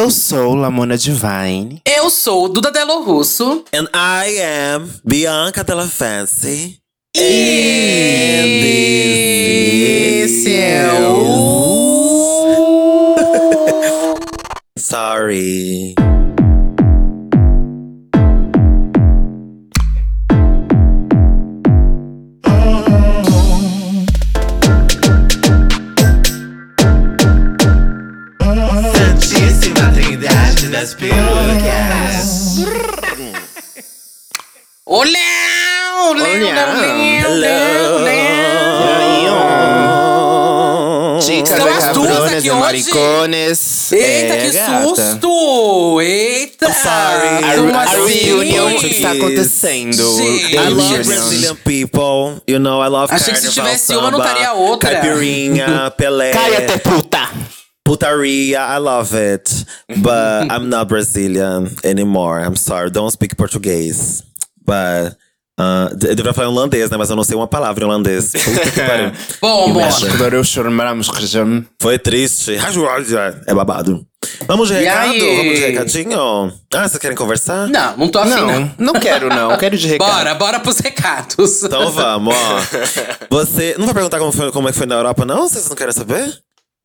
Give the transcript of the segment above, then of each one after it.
Eu sou Lamona Divine. Eu sou Duda Delo Russo. And I am Bianca Della Fancy. Esse é o. Sorry. Das Perucas. Olé! Olé! Olé! Dicas São as duas aqui hoje. maricones. Eita, É, que gata. susto! Eita! I'm sorry. A, Como a assim? reunião que está acontecendo. The I love. Brazilian people. You know, I love Achei que se carnaval, tivesse uma, não samba, estaria outra. Caipirinha, Pelé. Cai até puta. Putaria, I love it. But I'm not Brazilian anymore. I'm sorry. Don't speak Português. But. Uh, eu deveria falar holandês, né? Mas eu não sei uma palavra em holandês. Bom, rejam. Foi triste. É babado. Vamos de E recado? aí? Vamos de recadinho? Ah, vocês querem conversar? Não, não tô afim, não. Não, não quero não. Quero de recado. Bora, bora pros recados. Então vamos, ó. Você. Não vai perguntar como, foi, como é que foi na Europa, não? Vocês não querem saber?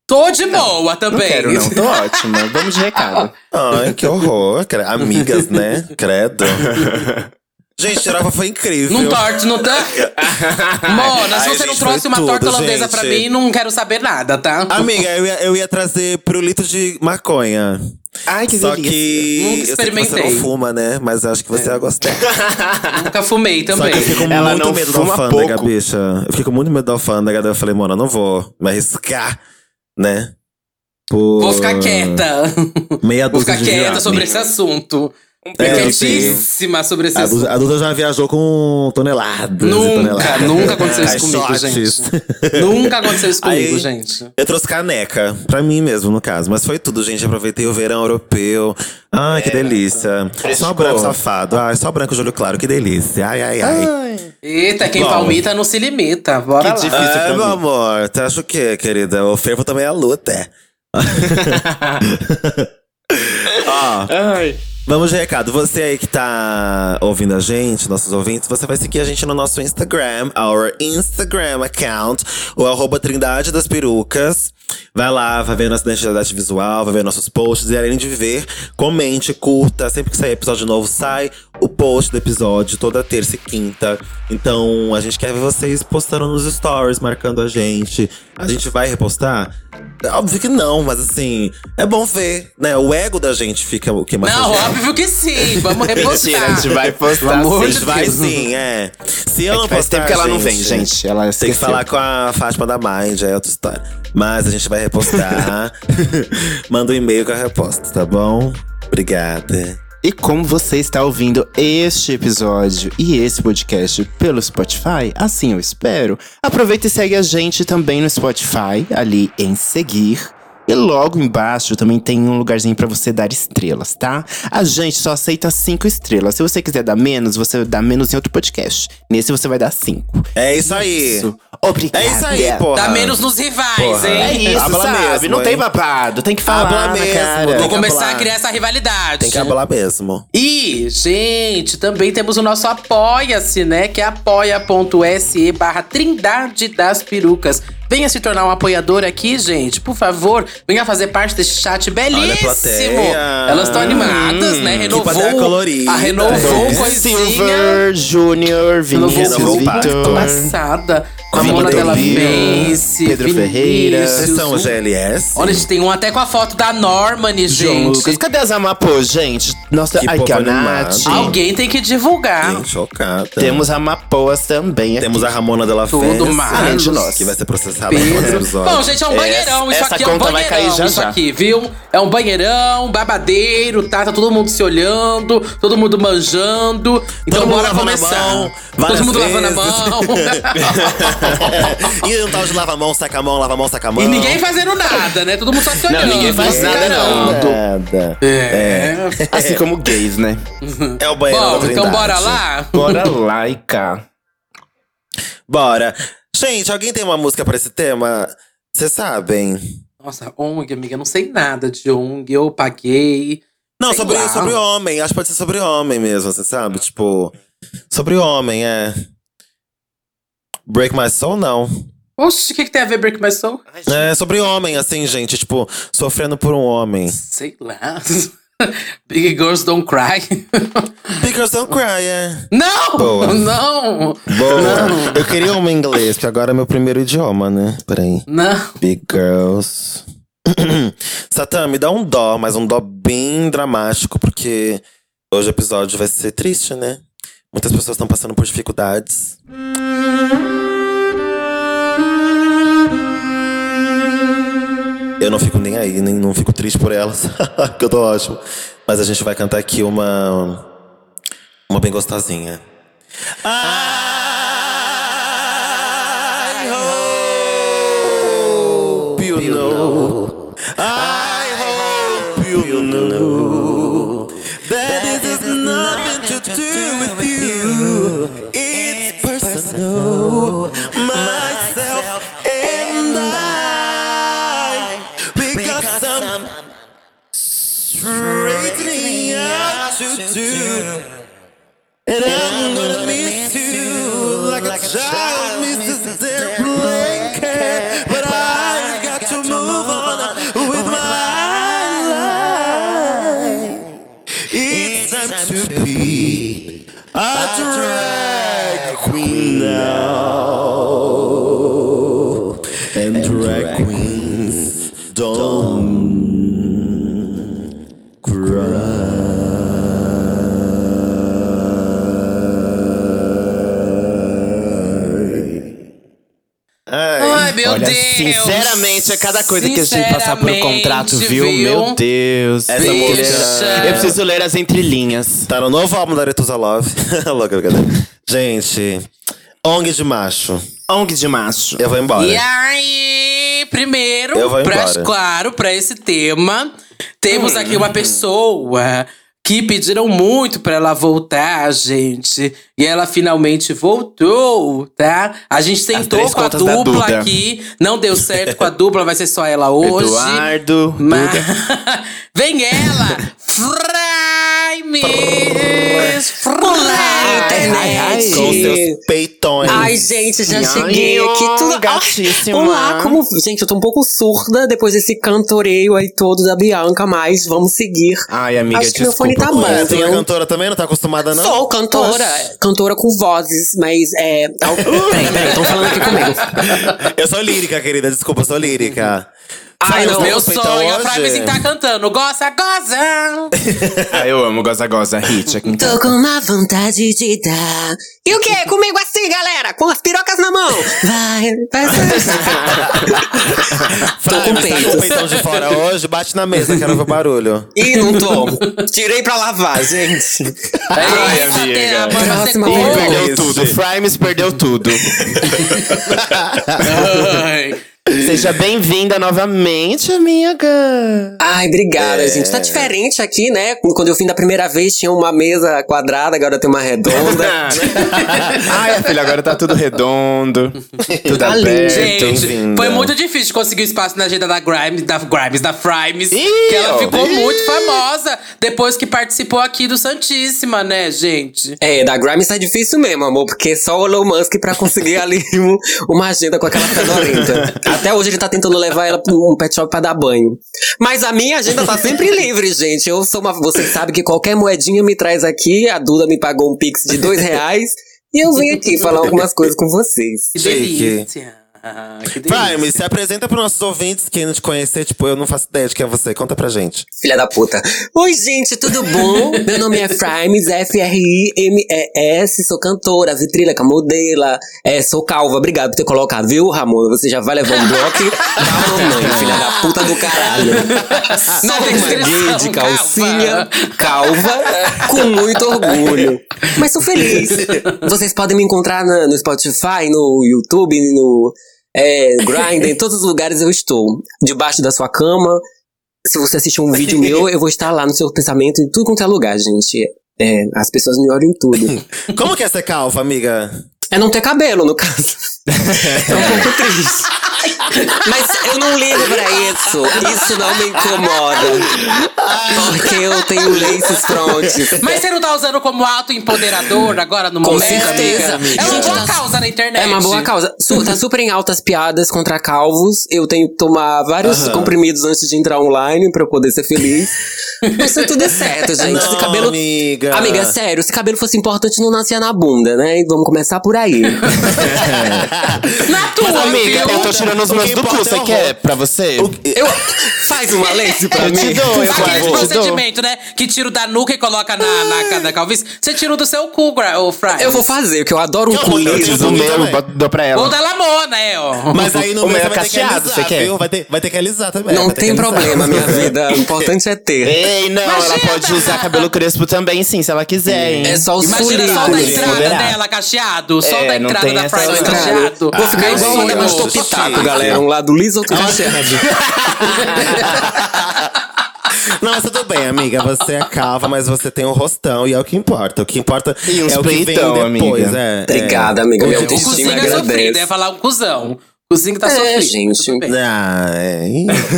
Tô de boa Não também. quero não. Tô ótima. Vamos de recado. Ai, que horror. Amigas, né? Credo. Gente, a Europa foi incrível. Não torte, não tá? Mona, se Ai, você não trouxe uma torta tudo, holandesa pra gente. mim, não quero saber nada, tá? Amiga, eu ia, eu ia trazer pirulito de maconha. Ai, que Só delícia. que. Nunca eu sei que você experimentei. não fuma, né? Mas eu acho que você ia gostar. Nunca fumei Só também. que eu com Ela muito não medo da alfândega, pouco. bicha. Eu fiquei com muito medo da alfândega. Daí eu falei, eu não vou me arriscar, né? Por Vou ficar quieta. Meia Vou ficar quieta sobre esse assunto. É, Quietíssima sobre esse A assunto. Duda, a Duda já viajou com toneladas. e Nunca, toneladas. nunca aconteceu isso comigo, gente. Nunca aconteceu isso comigo, Aí- gente. Eu trouxe caneca, pra mim mesmo, no caso. Mas foi tudo, gente. Aproveitei o verão europeu. Ai, É. que delícia. Só Frescor. branco safado. Ai, só branco de olho claro, que delícia. Ai, ai, ai. Eita, quem Bom. palmita não se limita. Bora Que lá. difícil. Ai, pra meu mim. amor, tu acha o quê, querida? O fervo também é luta. Ó, Ai. Vamos de recado. Você aí que tá ouvindo a gente, nossos ouvintes, você vai seguir a gente no nosso Instagram, our Instagram account, o arroba Trindade das Perucas. Vai lá, vai ver nossa identidade visual, vai ver nossos posts. E além de ver, comente, curta. Sempre que sair episódio novo, sai o post do episódio toda terça e quinta. Então, a gente quer ver vocês postando nos stories, marcando a gente. A gente vai repostar? Óbvio que não, mas assim, é bom ver, né? O ego da gente fica o que mais Não, óbvio que sim. Vamos Mentira, a repostar. gente vai postar sim. de Mas vai sim, é. Se eu É não que faz postar, tempo que ela não vem, gente. Ela Tem que falar com a Fátima da Mind, é outra história. Mas a gente vai repostar. Manda um e-mail com a reposta, tá bom? Obrigada. E como você está ouvindo este episódio e esse podcast pelo Spotify, assim eu espero, aproveita e segue a gente também no Spotify, ali em seguir. E logo embaixo também tem um lugarzinho pra você dar estrelas, tá? A gente só aceita cinco estrelas. Se você quiser dar menos, você dá menos em outro podcast. Nesse você vai dar cinco. É isso aí. Isso. Obrigada. É isso aí, porra. Dá menos nos rivais, Porra. É hein? isso, Habla sabe? mesmo, não tem hein? babado. Tem que falar Habla na mesmo, cara. tem Vou começar a criar essa rivalidade. Tem que falar mesmo. E, gente, também temos o nosso Apoia-se, né? Que é apoia.se barra Trindade das Perucas. Venha se tornar um apoiador aqui, gente. Por favor, venha fazer parte desse chat belíssimo. plateia. Elas estão animadas, né? Renovou. colorida. A renovou É. coisinha. Silver, Júnior, Renovou Vinícius, Renovou o Vitor. Passada. Com a Mona dela Lira, Vence. Pedro Ferreira. Vinícius. Vocês são o GLS? Olha, a gente tem um até com a foto da Normani, gente. Lucas. Cadê as Amapôs, gente? Nossa, Que ai, que a. Nath. Alguém tem que divulgar. Gente, chocada. Temos Amapoas também aqui. Temos a Ramona Della Tudo Fence, mais. de nós, que vai ser processada próximo Pedro. Bom, gente, é um Essa- banheirão. Isso essa aqui é um conta vai banheirão. cair já isso já. aqui, viu? É um banheirão, babadeiro, tá? Tá todo mundo se olhando, todo mundo manjando. Então Todo bora começar. mão, todo mundo lavando a vezes. mão. e um tal de lava a mão, saca a mão, lava a mão, saca a mão. e ninguém fazendo nada, né? Todo mundo só se olhando. ninguém faz nada, não. Nada. É. Assim como gays, né? É o banheiro Bom, da então bora lá? Bora lá e cá. Bora. Gente, alguém tem uma música pra esse tema? Vocês sabem? Nossa, ONG, amiga, eu não sei nada de ONG. Eu paguei. Não, Sei sobre, lá. sobre homem. Acho que pode ser sobre homem mesmo, você sabe? Tipo, sobre homem, é. Break My Soul, não. Oxe, o que, que tem a ver Break My Soul? É sobre homem, assim, gente. Tipo, sofrendo por um homem. Sei lá. Big Girls Don't Cry. Because don't cry, é. Não! Boa. Não! Boa. Não. Eu queria uma em inglês, porque agora é meu primeiro idioma, né? Peraí. Não. Big Girls. Satã, me dá um dó, mas um dó bem dramático, porque hoje o episódio vai ser triste, né? Muitas pessoas estão passando por dificuldades. Eu não fico nem aí, nem não fico triste por elas, porque eu tô ótimo. Mas a gente vai cantar aqui uma. Uma bem gostosinha. I hope you know. I hope you know that this has nothing to do with you. It's personal. To do. And I'm é cada coisa que a gente passar por um contrato, viu? Sinceramente, Meu Deus. Essa Bicha. música- Eu preciso ler as entrelinhas. Tá no novo álbum da Aretusa Love. Louca, cadê? Gente, ONG de macho. ONG de macho. Eu vou embora. E aí, primeiro, Eu vou pra, embora. claro, pra esse tema, temos aqui uma pessoa que pediram muito pra ela voltar, gente. E ela finalmente voltou, tá? A gente tentou com a dupla aqui, não deu certo com a dupla, vai ser só ela hoje. Eduardo. Mas... Vem ela! Fraimes! Internet. Com seus peitões. Ai, gente, já cheguei aqui. Tudo... gatíssima. Olá, como. Gente, eu tô um pouco surda depois desse cantoreio aí todo da Bianca, mas vamos seguir. Ai, amiga, Acho que meu fone tá tu não é cantora também? Não tá acostumada, não? Sou cantora, cantora com vozes, mas é. al- Peraí, peraí, estão falando aqui comigo. Eu sou lírica, querida. Desculpa, eu sou lírica. Ai, os Meu peitão sonho, a hoje? Frames tá cantando. Goza, goza! Ah, eu amo Goza Goza Hit aqui então. Tô com uma vontade de dar. E o quê? Comigo assim, galera? Com as pirocas na mão. Vai, vai. Tô com Frames, tá com o peitão de fora hoje? Bate na mesa, quero ver o barulho. Ih, não tô. Tirei pra lavar, gente. Ai, Eita, amiga. Próxima perdeu tudo. Frimes perdeu tudo. Ai. Seja bem-vinda novamente, amiga. Ai, obrigada, gente. Tá diferente aqui, né? Quando eu vim da primeira vez, tinha uma mesa quadrada, agora tem uma redonda. Ai, filha, agora tá tudo redondo. Tudo Tá lindo. aberto. Gente, foi muito difícil conseguir espaço na agenda da Grimes, da Grimes, da Frimes. Ih, que ela ficou Ih. muito famosa depois que participou aqui do Santíssima, né, gente? É, da Grimes tá difícil mesmo, amor, porque só o Elon Musk pra conseguir ali um- uma agenda com aquela fedorenta. Até hoje ele tá tentando levar ela pra um pet shop pra dar banho. Mas a minha agenda tá sempre livre, gente. Eu sou uma. Vocês sabem que qualquer moedinha me traz aqui. A Duda me pagou um pix de dois reais. E eu vim aqui falar algumas coisas com vocês. Que delícia. Ah, que delícia. Frames, se apresenta pros nossos ouvintes, quem não te conhecer, tipo, eu não faço ideia de quem é você. Conta pra gente. Filha da puta. Oi, gente, tudo bom? Meu nome é Frimes, F-R-I-M-E-S. Sou cantora, vitrílica, modela. É, sou calva. Obrigado por ter colocado, viu, Ramon? Você já vai levar um bloco da mamãe, filha da puta do caralho. Sou uma descrição, gay de calcinha, calva, com muito orgulho. Mas sou feliz. Vocês podem me encontrar na- no Spotify, no YouTube, no é, Grindr, em todos os lugares eu estou. Debaixo da sua cama, se você assistir um vídeo meu, eu vou estar lá no seu pensamento em tudo quanto é lugar, gente. É, as pessoas me olham em tudo. Como que é ser calva, amiga? É não ter cabelo, no caso. É um pouco triste. Mas eu não ligo pra isso. Isso não me incomoda. Porque eu tenho laces frontes. Mas você não tá usando como auto-empoderador agora no Com momento, certeza. amiga? É uma boa tá- causa na internet. É uma boa causa. Su- tá super em altas piadas contra calvos. Eu tenho que tomar vários comprimidos antes de entrar online pra eu poder ser feliz. Mas tá tudo certo, gente. Não, Esse cabelo. amiga. Amiga, sério, se cabelo fosse importante, não nascia na bunda, né? Vamos começar por aí. Na tua, Amiga, viu? eu tô tirando os O meus do cu. é Você o quer pra você? Eu, faz uma lace pra Eu mim. te dou, eu Aquele procedimento, né? Que tira o da nuca e coloca na, na, na calvície. Você tira o do seu cu, ô Fry. Eu vou fazer, porque eu adoro um cu liso. Do meu, dou pra Ou ela. da Lamona, é, ó. Mas aí no O meu é vai ter que cacheado, você quer? Vai ter, vai ter que alisar também. Não tem problema, minha vida. O importante é ter. Ei, não, ela pode usar cabelo crespo também, sim, se ela quiser, hein? É só os Imagina só da entrada dela cacheado. Só É, da entrada da Fry cacheado. Vou ficar igual o negócio galera. Um lado liso, outro cacheado. Não, mas tudo bem, amiga. Você é calva, mas você tem um rostão e é o que importa. O que importa E é o que vem depois. amiga. É, Obrigada, amiga. Minha O cozinho é sofrido, ia falar um cuzão. O cozinho tá É, sofrido. gente. é. Ah, é.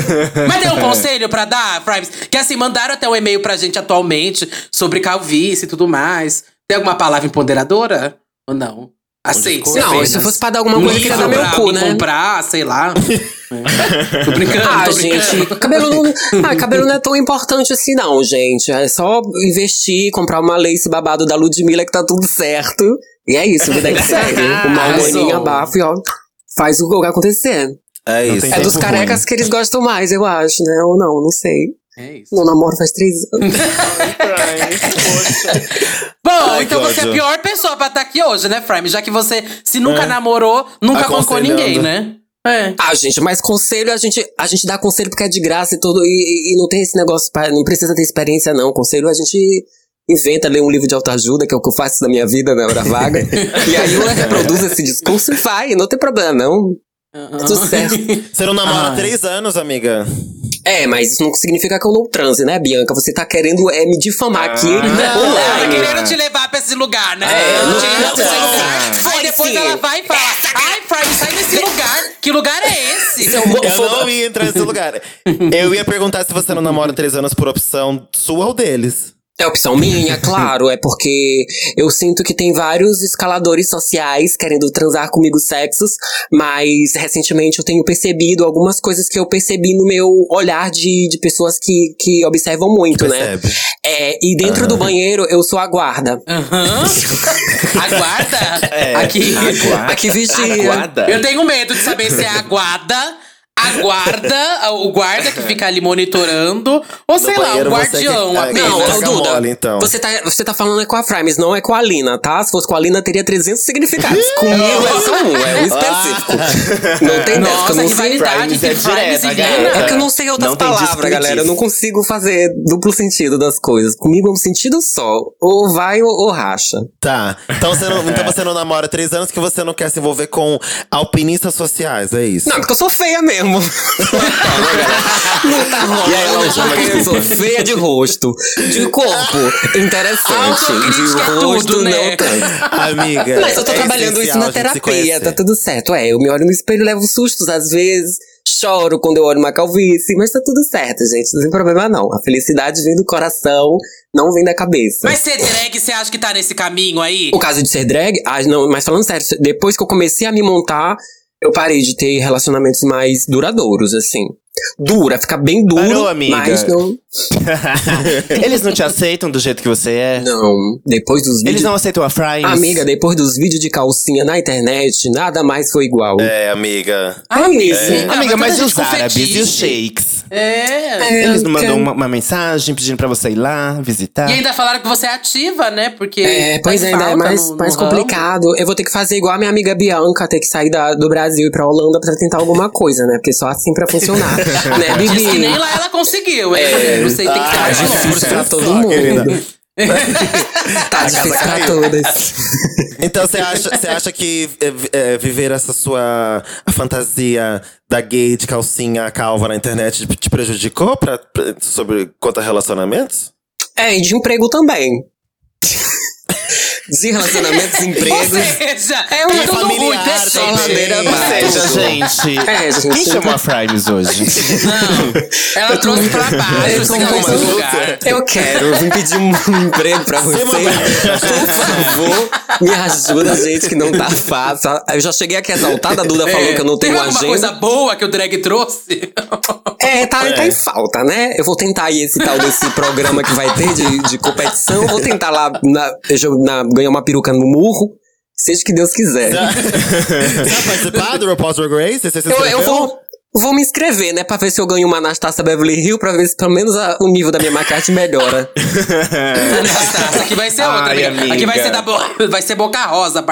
Mas tem um conselho pra dar, Frimes? Que assim, mandaram até um e-mail pra gente atualmente sobre calvície e tudo mais. Tem alguma palavra empoderadora? Ou não? Aceite. Não, se fosse pra dar alguma coisa, eu queria dar meu cu, me né? comprar, sei lá. É. Tô brincando, Ah, tô gente, brincando. cabelo não, ah, cabelo não é tão importante assim, não, gente. É só investir, comprar uma lace babado da Ludmilla que tá tudo certo. E é isso, vida que segue. Uma harmonia abafa e ó, faz o acontecer. É Não isso. É dos carecas que eles gostam mais, eu acho, né? Ou não, não sei. É isso. Não namoro faz três anos. Bom, Ai, então você é a pior pessoa pra estar aqui hoje, né, Frame? Já que você, se nunca namorou, nunca bancou ninguém, né? É. Ah, gente, mas conselho a gente, a gente dá conselho porque é de graça e tudo. E, e- não tem esse negócio, pra, não precisa ter experiência, não. Conselho a gente inventa, lê um livro de autoajuda, que é o que eu faço da minha vida na hora vaga. e aí eu reproduzo esse discurso e vai, não tem problema, não. É tudo certo. Você não namora há três anos, amiga. É, mas isso não significa que eu não transe, né, Bianca? Você tá querendo é, me difamar aqui Não, ela tá online. querendo te levar pra esse lugar, né? É, não- te não. Aí depois ela vai e fala: Ai, Frame, sai desse lugar. Que lugar é esse? Eu não ia entrar nesse lugar. Eu ia perguntar se você não namora há três anos por opção sua ou deles. É opção minha, claro. É porque eu sinto que tem vários escaladores sociais querendo transar comigo sexos, mas recentemente eu tenho percebido algumas coisas que eu percebi no meu olhar de, de pessoas que, que observam muito, né? Percebe? É, e dentro do banheiro eu sou a guarda. Aham. Aguarda. É, Aqui. aguarda. Aqui vigia. Aguarda. Eu tenho medo de saber se é a guarda, a guarda, o guarda que fica ali monitorando, ou sei lá, o você guardião que- é. Não, Duda, mole, então. você, tá, você tá falando é com a Frames, não é com a Lina, tá? Se fosse com a Lina, teria 300 significados. Comigo é só um, é um específico. Não tem dessa, Nossa, não sei. rivalidade Frames é entre Frames e direta, Lina. É que eu não sei outras Não palavras, galera. Eu não consigo fazer duplo sentido das coisas. Comigo é um sentido só. Ou vai ou, ou racha. Tá. Então você, não, então você não namora há três anos que você não quer se envolver com alpinistas sociais, é isso? Não, porque eu sou feia mesmo. Não tá rolando. E aí, ela chama porque de- eu sou feia de rosto. De corpo, interessante. De é rosto, tudo, né? não tanto. Amiga. Mas eu tô é trabalhando isso na terapia, tá tudo certo. É, eu me olho no espelho, levo sustos às vezes, choro quando eu olho uma calvície, mas tá tudo certo, gente. Não tem problema não. A felicidade vem do coração, não vem da cabeça. Mas ser drag, você acha que tá nesse caminho aí? O caso de ser drag, ah, não, mas falando sério, depois que eu comecei a me montar, eu parei de ter relacionamentos mais duradouros, assim. Dura, fica bem duro, Parou, amiga. mas não. Eles não te aceitam do jeito que você é? Não, depois dos Eles vídeos. não aceitam a Frames? Amiga, depois dos vídeos de calcinha na internet, nada mais foi igual. É, amiga. Isso. amiga, Amiga, mas e tanta os árabes e os shakes? É. Eles não mandam uma, uma mensagem pedindo pra você ir lá visitar? E ainda falaram que você é ativa, né? Porque. É, pois tá é, ainda é mais, no- no mais ramo. complicado. Eu vou ter que fazer igual a minha amiga Bianca, ter que sair da- do Brasil e ir pra Holanda pra tentar alguma coisa, né? Porque só assim pra funcionar. né, Diz Bibi? que nem lá ela conseguiu, hein? É. Não sei, tem que ser Tá mais difícil pra todo só, mundo. querida. tá difícil pra todas. Então você acha, você acha que é, vi- viver essa sua fantasia da gay de calcinha calva na internet te, te prejudicou pra, pra- sobre quanto a relacionamentos? É, e de emprego também. De relacionamentos, Ou empregos. seja, É uma é tudo familiar ruim, também. pessoal. ladeira Ou seja, gente. É, gente, Quem chamou a Frimes hoje? Não, ela trouxe pra baixo, Eu assim, lugar. Eu quero, eu vim pedir um emprego pra você. Por favor, me ajuda, gente, que não tá fácil. Eu já cheguei aqui exaltada, a Duda falou que eu não Tem tenho alguma agenda. coisa boa que o drag trouxe? É, tá, tá em falta, né? Eu vou tentar aí esse tal desse programa que vai ter de, de competição. Vou tentar lá na, eu- na- ganhar uma peruca no murro. Seja o que Deus quiser. Você vai participar do RuPaul's Drag Race? Você se Eu, eu vou, vou me inscrever, né? Pra ver se eu ganho uma Anastasia Beverly Hill, pra ver se pelo menos a- o nível da minha maquiagem melhora. Anastasia, aqui vai ser outra, Ai, amiga. Aqui vai ser, da Bo- vai ser Boca Rosa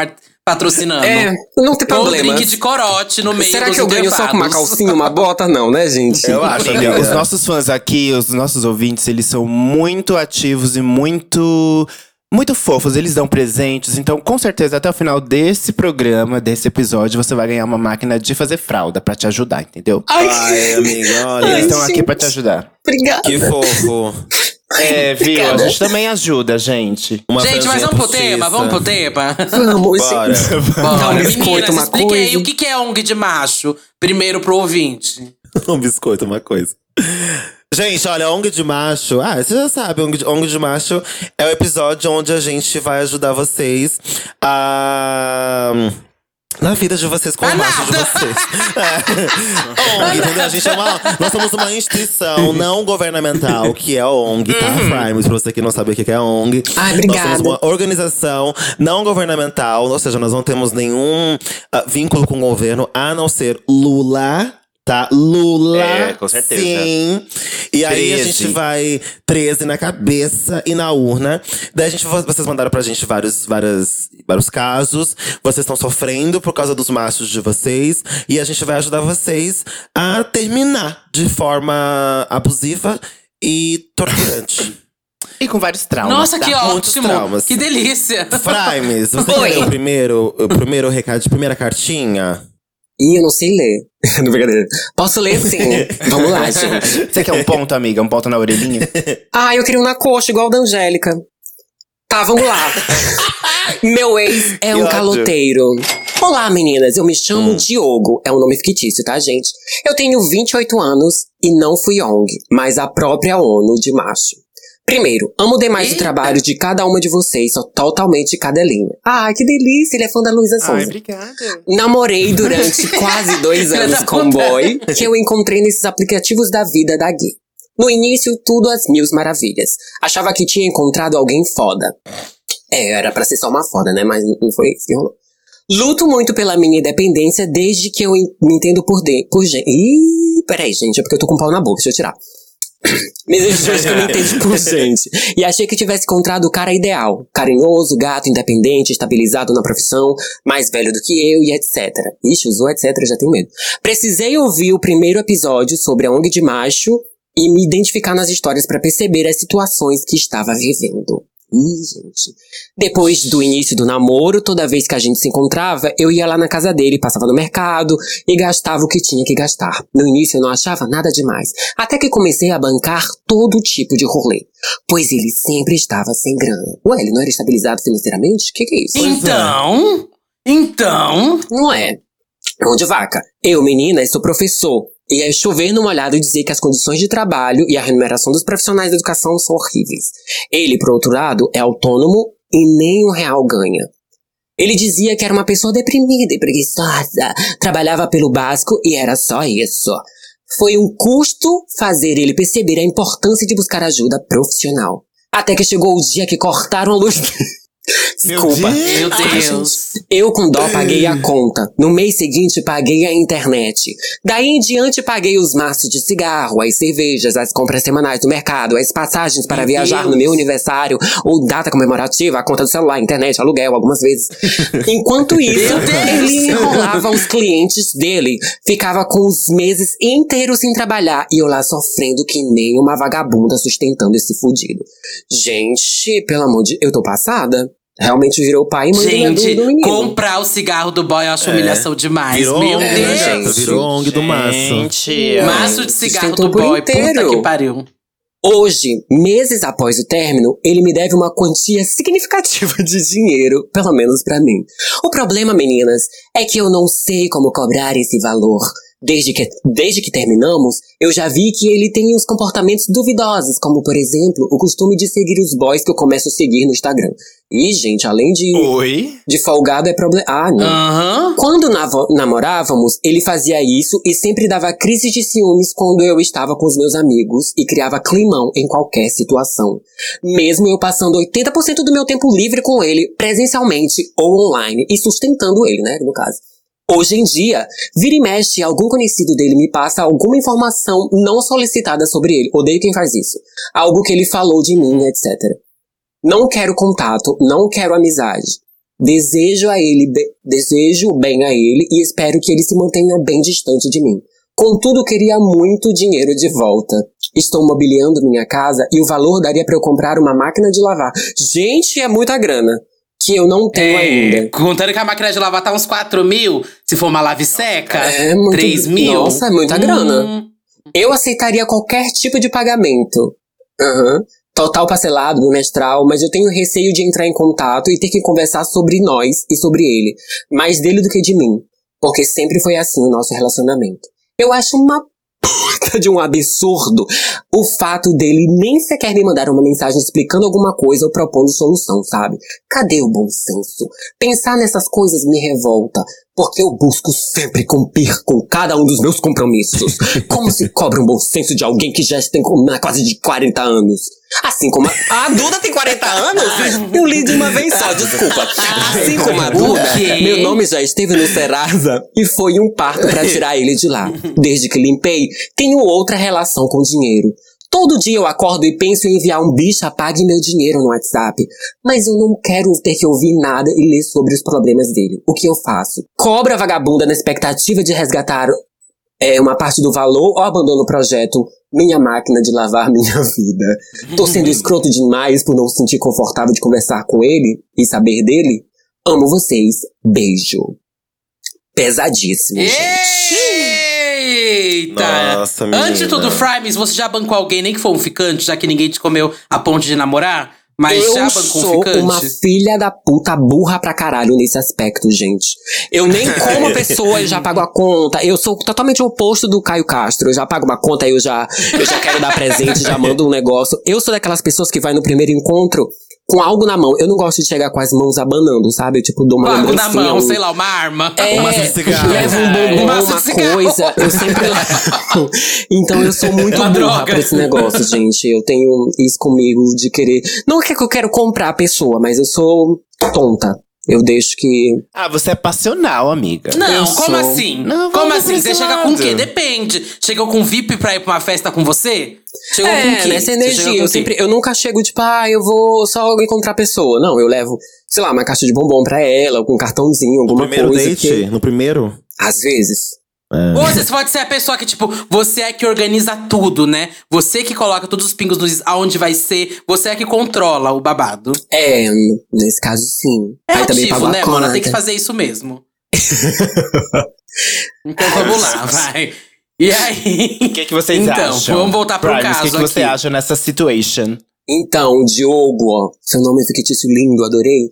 patrocinando. É, não tem Ou problema. drink de corote no meio Será que eu ganho só com uma calcinha, uma bota? Não, né, gente? Eu acho, amiga. os nossos fãs aqui, os nossos ouvintes, eles são muito ativos e muito. Muito fofos, eles dão presentes. Então, com certeza, até o final desse programa, desse episódio, você vai ganhar uma máquina de fazer fralda pra te ajudar, entendeu? Ai, amiga, olha. Eles estão aqui pra te ajudar. Obrigada. Que fofo. É, viu? A gente também ajuda, gente. Uma Gente, mas vamos pro tema, vamos pro tema. Vamos, Bora. gente. Bora, Dá um biscoito, meninas, uma explique aí coisa. o que que é ONG de macho, primeiro pro ouvinte. um biscoito, uma coisa. Gente, olha, ONG de Macho. Ah, você já sabe, ONG de, ONG de Macho é o episódio onde a gente vai ajudar vocês a. Na vida de vocês, com Ah, o macho de vocês. É. ONG, entendeu? A gente é uma. Nós somos uma instituição não governamental, que é a ONG, tá? Frimes, pra você que não sabe o que é a ONG. Nós obrigada. somos uma organização não governamental, ou seja, nós não temos nenhum ah, vínculo com o governo, a não ser Lula. Tá, Lula. É, com certeza. Sim. E aí a 13. gente vai 13 na cabeça e na urna. Daí a gente, vocês mandaram pra gente vários, várias, vários casos. Vocês estão sofrendo por causa dos machos de vocês. E a gente vai ajudar vocês a terminar de forma abusiva e torturante. E com vários traumas. Nossa, que tá? ótimo! traumas. Que delícia! Frimes, você quer ler o primeiro, o primeiro recado, a primeira cartinha? Ih, eu não sei ler. não, brincadeira. Posso ler sim. Vamos lá, gente. Você quer um ponto, amiga? Um ponto na orelhinha? Ah, eu queria um na coxa, igual o da Angélica. Tá, vamos lá. Meu ex é Que um ódio. caloteiro. Olá, meninas. Eu me chamo Diogo. É um nome fictício, tá, gente? Eu tenho 28 anos e não fui ONG, mas a própria ONU de macho. Primeiro, amo demais o Eita. trabalho de cada uma de vocês, sou totalmente cadelinha. Ah, que delícia, ele é fã da Luísa Sonza. obrigada. Namorei durante quase dois anos com um boy que eu encontrei nesses aplicativos da vida da Gui. No início, tudo às mil maravilhas. Achava que tinha encontrado alguém foda. É, era pra ser só uma foda, né? Mas não foi isso que rolou. Luto muito pela minha independência desde que eu me entendo por dentro. Por gente. Ih, peraí, gente, é porque eu tô com pau na boca, deixa eu tirar. Mas eu por gente. E achei que tivesse encontrado o cara ideal. Carinhoso, gato, independente, estabilizado na profissão, mais velho do que eu e etc. Ixi, usou etc, já tenho medo. Precisei ouvir o primeiro episódio sobre a ONG de macho e me identificar nas histórias pra perceber as situações que estava vivendo. Ih, gente. Depois do início do namoro, toda vez que a gente se encontrava, eu ia lá na casa dele, passava no mercado e gastava o que tinha que gastar. No início eu não achava nada demais, até que comecei a bancar todo tipo de rolê, pois ele sempre estava sem grana. Ué, ele não era estabilizado financeiramente? O que, que é isso? Então, então, Não é. Mão de vaca. Eu, menina, sou professor. E é chover no molhado e dizer que as condições de trabalho e a remuneração dos profissionais da educação são horríveis. Ele, por outro lado, é autônomo e nem um real ganha. Ele dizia que era uma pessoa deprimida e preguiçosa, trabalhava pelo básico e era só isso. Foi um custo fazer ele perceber a importância de buscar ajuda profissional. Até que chegou o dia que cortaram a luz. Desculpa. meu Ai, Deus. Eu com dó paguei a conta. No mês seguinte paguei a internet. Daí em diante paguei os maços de cigarro, as cervejas, as compras semanais do mercado, as passagens para Meu viajar Deus. no meu aniversário ou data comemorativa, a conta do celular, internet, aluguel algumas vezes. Enquanto isso, Meu Deus. ele enrolava os clientes dele, ficava com os meses inteiros sem trabalhar e eu lá sofrendo que nem uma vagabunda sustentando esse fudido. Gente, pelo amor de... Eu tô passada. Realmente virou pai e mãe Gente, do, do menino. comprar o cigarro do boy eu acho humilhação demais. Virou Meu ONG, né, Deus. gata? Virou ONG do maço. Gente, Maço de cigarro Sustentou do boy. Puta inteiro. que pariu. Hoje, meses após o término, ele me deve uma quantia significativa de dinheiro, pelo menos pra mim. O problema, meninas, é que eu não sei como cobrar esse valor. Desde que, desde que terminamos, eu já vi que ele tem uns comportamentos duvidosos, como, por exemplo, o costume de seguir os boys que eu começo a seguir no Instagram. E, gente, além de, Oi? de folgado é problema. Ah, não. Aham. Quando navo- namorávamos, ele fazia isso e sempre dava crise de ciúmes quando eu estava com os meus amigos e criava climão em qualquer situação. Mesmo eu passando 80% do meu tempo livre com ele, presencialmente ou online, e sustentando ele, né, no caso. Hoje em dia, vira e mexe, algum conhecido dele me passa alguma informação não solicitada sobre ele. Odeio quem faz isso. Algo que ele falou de mim, etc. Não quero contato, não quero amizade. Desejo a ele, desejo bem a ele e espero que ele se mantenha bem distante de mim. Contudo, queria muito dinheiro de volta. Estou mobiliando minha casa e o valor daria para eu comprar uma máquina de lavar. Gente, é muita grana que eu não tenho É, ainda. contando que a máquina de lavar tá uns 4 mil, se for uma lave seca, É muito- 3 mil. Nossa, é muita grana. Hum, Eu aceitaria qualquer tipo de pagamento. Aham. Total parcelado, bimestral, mas eu tenho receio de entrar em contato e ter que conversar sobre nós e sobre ele. Mais dele do que de mim. Porque sempre foi assim o nosso relacionamento. Eu acho uma puta de um absurdo o fato dele nem sequer me mandar uma mensagem explicando alguma coisa ou propondo solução, sabe? Cadê o bom senso? Pensar nessas coisas me revolta, porque eu busco sempre cumprir com cada um dos meus compromissos. Como se cobra um bom senso de alguém que já tem quase de 40 anos? Assim como a, a Duda tem 40 anos? Eu li de uma vez só, desculpa. Assim como a Duda, meu nome já esteve no Serasa e foi um parto pra tirar ele de lá. Desde que limpei, tenho outra relação com dinheiro. Todo dia eu acordo e penso em enviar um bicho apague meu dinheiro no WhatsApp. Mas eu não quero ter que ouvir nada e ler sobre os problemas dele. O que eu faço? Cobra a vagabunda na expectativa de resgatar é, uma parte do valor ou abandono o projeto Minha Máquina de Lavar Minha Vida? Tô sendo escroto demais por não se sentir confortável de conversar com ele e saber dele? Amo vocês. Beijo. Pesadíssimo, gente. Eita! Nossa, Antes de tudo. Frimes, você já bancou alguém, nem que for um ficante, já que ninguém te comeu a ponte de namorar? Mas eu já bancou um sou ficante? uma filha da puta burra pra caralho nesse aspecto, gente. Eu nem como a pessoa, eu já pago a conta. Eu sou totalmente o oposto do Caio Castro. Eu já pago uma conta, eu já, eu já quero dar presente, já mando um negócio. Eu sou daquelas pessoas que vai no primeiro encontro com algo na mão. Eu não gosto de chegar com as mãos abanando, sabe? Eu, tipo, dou uma Pago na mão, um- sei lá, uma arma. é, Um maço de cigarro. leva um bombom, Um uma coisa. Eu sempre levo. Então eu sou muito Uma burra droga. pra esse negócio, gente. Eu tenho isso comigo de querer. Não é que eu quero comprar a pessoa, mas eu sou tonta. Eu deixo que. Ah, você é passional, amiga. Não, Eu como sou. assim? Não, como assim? Você chega com o quê? Depende. Chegou com VIP pra ir pra uma festa com você? Chegou com o É, quê? nessa energia. com Eu sempre. Eu nunca chego, tipo, ah, eu vou só encontrar a pessoa. Não, eu levo, sei lá, uma caixa de bombom pra ela, algum cartãozinho, No alguma primeiro coisa. date? Que, No primeiro? às vezes. Ou você pode ser a pessoa que, tipo, você é que organiza tudo, né? Você que coloca todos os pingos nos aonde vai ser, você é que controla o babado. É, nesse caso, sim. É Aí também ativo, a né, mano? Tem que fazer isso mesmo. então vamos lá, vai. E aí? O que, que vocês Então, acham? vamos voltar pro Primes, caso O que, que você aqui. acha nessa situation? Então, Diogo, ó, seu nome é fictício lindo, adorei.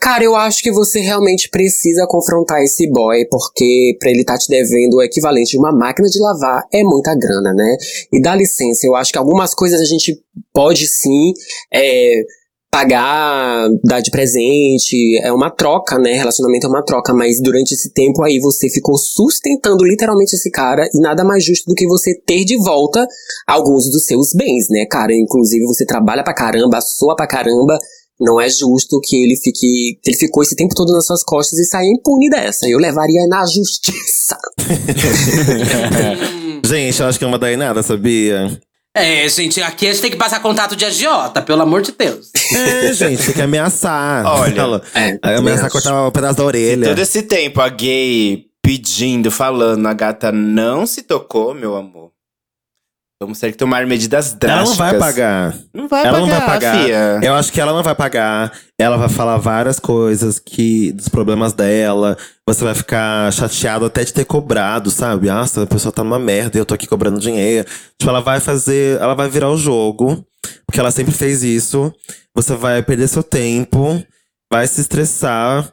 Cara, eu acho que você realmente precisa confrontar esse boy, porque pra ele tá te devendo o equivalente de uma máquina de lavar é muita grana, né? E dá licença, eu acho que algumas coisas a gente pode sim é, pagar, dar de presente, é uma troca, né? Relacionamento é uma troca, mas durante esse tempo aí você ficou sustentando literalmente esse cara e nada mais justo do que você ter de volta alguns dos seus bens, né, cara? Inclusive você trabalha pra caramba, soa pra caramba. Não é justo que ele fique. que ele ficou esse tempo todo nas suas costas e saia impune dessa. Eu levaria na justiça. Gente, eu acho que é uma daí nada, sabia? É, gente, aqui a gente tem que passar contato de agiota, pelo amor de Deus. É, gente, tem que ameaçar. Olha. É, Aí ameaçar acho. cortar um pedaço da orelha. Todo esse tempo, a gay pedindo, falando, a gata não se tocou, meu amor. Vamos ter que tomar medidas Ela drásticas. não vai pagar. Não vai ela pagar, não vai pagar. fia. Eu acho que ela não vai pagar. Ela vai falar várias coisas que dos problemas dela. Você vai ficar chateado até de ter cobrado, sabe? Nossa, a pessoa tá numa merda e eu tô aqui cobrando dinheiro. Tipo, ela vai fazer. Ela vai virar o jogo. Porque ela sempre fez isso. Você vai perder seu tempo. Vai se estressar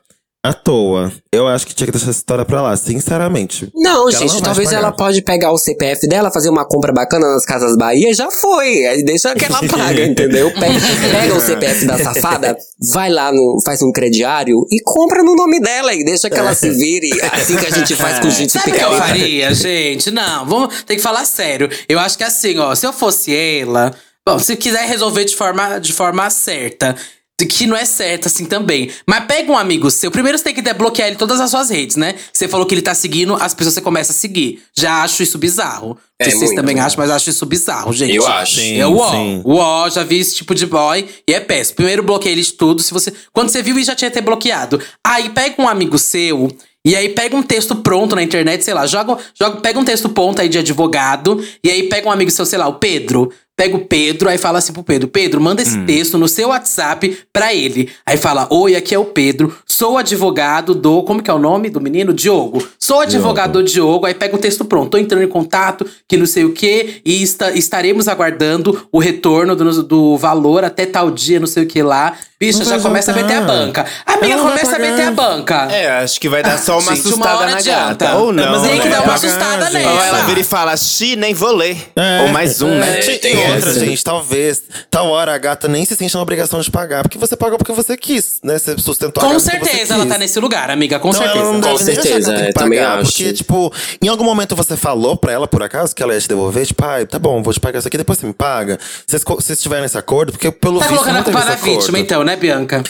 à toa. Eu acho que tinha que deixar essa história pra lá, sinceramente. Não, Porque ela gente, não talvez pagar. ela pode pegar o CPF dela, fazer uma compra bacana nas Casas Bahia, já foi. Aí deixa que ela paga, entendeu? Pega, pega o CPF da safada, vai lá, no, faz um crediário e compra no nome dela e deixa que ela se vire. Assim que a gente faz com gente Sabe que eu faria, gente? Não, vamos ter que falar sério. Eu acho que assim, ó, se eu fosse ela. Bom, se quiser resolver de forma, de forma certa. Que não é certa assim também. Mas pega um amigo seu. Primeiro você tem que desbloquear ele em todas as suas redes, né? Você falou que ele tá seguindo, as pessoas você começa a seguir. Já acho isso bizarro. É vocês muito, também né? acham, mas acho isso bizarro, gente. Eu acho. Sim, É o ó. sim. O ó, já vi esse tipo de boy e é péssimo. Primeiro bloqueia ele de tudo. Se você, quando você viu, ele já tinha ter bloqueado. Aí pega um amigo seu e aí pega um texto pronto na internet, sei lá, joga, joga, pega um texto pronto aí de advogado e aí pega um amigo seu, sei lá, o Pedro. Pega o Pedro, aí fala assim pro Pedro: Pedro, manda esse texto no seu WhatsApp pra ele. Aí fala: Oi, aqui é o Pedro, sou advogado do. Como que é o nome do menino? Diogo. Sou advogado do Diogo. Aí pega o texto pronto. Tô entrando em contato, que não sei o quê, e esta- estaremos aguardando o retorno do, do valor até tal dia, não sei o que lá. Bicha, Não já começa a voltar. meter a banca. Amiga, não vai começa a meter a banca. É, acho que vai dar só uma Gente, uma assustada hora na adianta. gata. Ou não. mas Tem que vai dar uma pagar, assustada gente. nessa. Ou ela vira e fala, xi, nem vou ler. É. Ou mais um, né? É, tem outra, gente, talvez, tal hora a gata nem se sente na obrigação de pagar. Porque você pagou porque você quis, né? Você sustentou a Com gata porque você certeza ela tá nesse lugar, amiga. Com Então certeza. ela não Com achar que certeza, é, também acho. Porque, tipo, em algum momento você falou pra ela, por acaso, que ela ia te devolver, tipo, ai, tá bom, vou te pagar isso aqui, depois você me paga. Vocês, co- vocês tiverem esse acordo, porque pelo Tá visto colocando não a culpa na vítima, então, né, Bianca?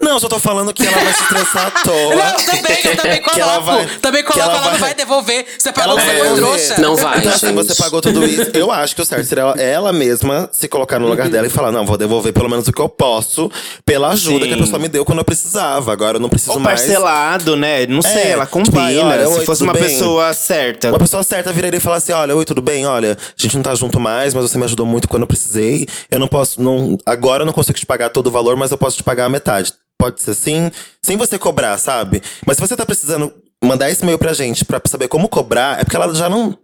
Não, eu só tô falando que ela vai se estressar à toa. Não, também, eu também Que ela coloco. vai- também que coloco, ela ela, não vai- vai devolver. Você pagou vai você foi trouxa. Não vai, Então, assim, você pagou tudo isso. Eu acho que o certo seria ela, ela mesma se colocar no lugar dela e falar: não, vou devolver pelo menos o que eu posso pela ajuda Sim. que a pessoa me deu quando eu precisava. Agora eu não preciso Ou mais. parcelado, né? Não sei, É, ela tipo, combina. ai, olha, Se oi, fosse tudo uma bem? pessoa certa. Uma pessoa certa viraria e falar assim: olha, oi, tudo bem? Olha, a gente não tá junto mais, mas você me ajudou muito quando eu precisei. Eu não posso. Não, agora eu não consigo te pagar todo o valor, mas eu posso te pagar a metade. Pode ser sim, sem você cobrar, sabe? Mas se você tá precisando mandar esse e-mail pra gente pra saber como cobrar, é porque ela já não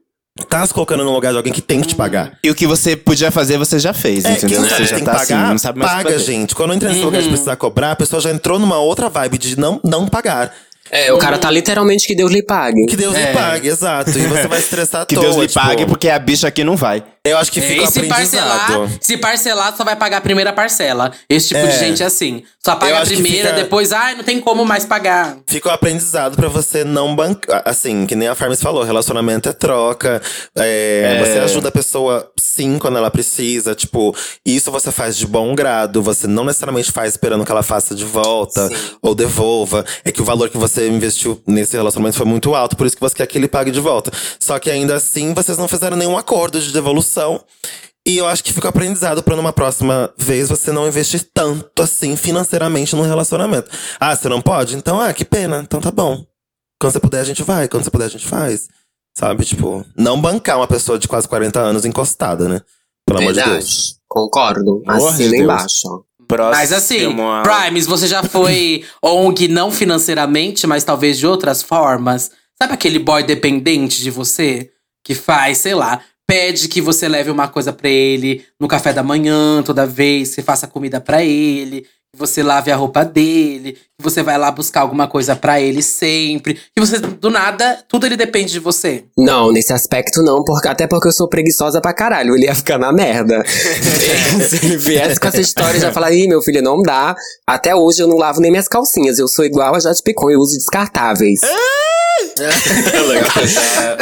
tá se colocando no lugar de alguém que tem que te pagar. E o que você podia fazer, você já fez, É, entendeu? quem Você sabe já tem tá que assim, pagar, não sabe mais o que paga, fazer. gente. Quando entra nesse lugar de precisar cobrar, a pessoa já entrou numa outra vibe de não, não pagar. É, o cara tá literalmente que Deus lhe pague. Que Deus É. lhe pague, exato. E você vai estressar à Que toa, Deus lhe tipo, pague, porque a bicha aqui não vai. Eu acho que fica e se parcelar, aprendizado. se parcelar, só vai pagar a primeira parcela. Esse tipo de É. gente é assim. Só paga a primeira, fica- depois, ai, não tem como mais pagar. Fica um aprendizado pra você não bancar. Assim, que nem a Farms falou, relacionamento é troca. é, É. Você ajuda a pessoa, sim, quando ela precisa. Tipo, isso você faz de bom grado. Você não necessariamente faz esperando que ela faça de volta ou devolva. É que o valor que você investiu nesse relacionamento foi muito alto, por isso que você quer que ele pague de volta. Só que ainda assim, vocês não fizeram nenhum acordo de devolução. E eu acho que fica aprendizado pra numa próxima vez você não investir tanto assim financeiramente num relacionamento. Ah, você não pode? Então, ah, que pena. Então tá bom. Quando você puder, a gente vai. Quando você puder, a gente faz. Sabe? Tipo, não bancar uma pessoa de quase 40 anos encostada, né? Pelo amor de Deus. Verdade. Concordo. Amor de embaixo. Próximo. Mas assim, a- Primes, você já foi ONG não financeiramente, mas talvez de outras formas? Sabe aquele boy dependente de você? Que faz, sei lá, pede que você leve uma coisa pra ele no café da manhã toda vez, que faça comida pra ele, que você lave a roupa dele, você vai lá buscar alguma coisa pra ele sempre, que você do nada, tudo ele depende de você. Não, nesse aspecto não, porque, até porque eu sou preguiçosa pra caralho. Ele ia ficar na merda. Se ele viesse com essa história, já falar, ih, meu filho, não dá. Até hoje eu não lavo nem minhas calcinhas. Eu sou igual a Jade Picon, eu uso descartáveis.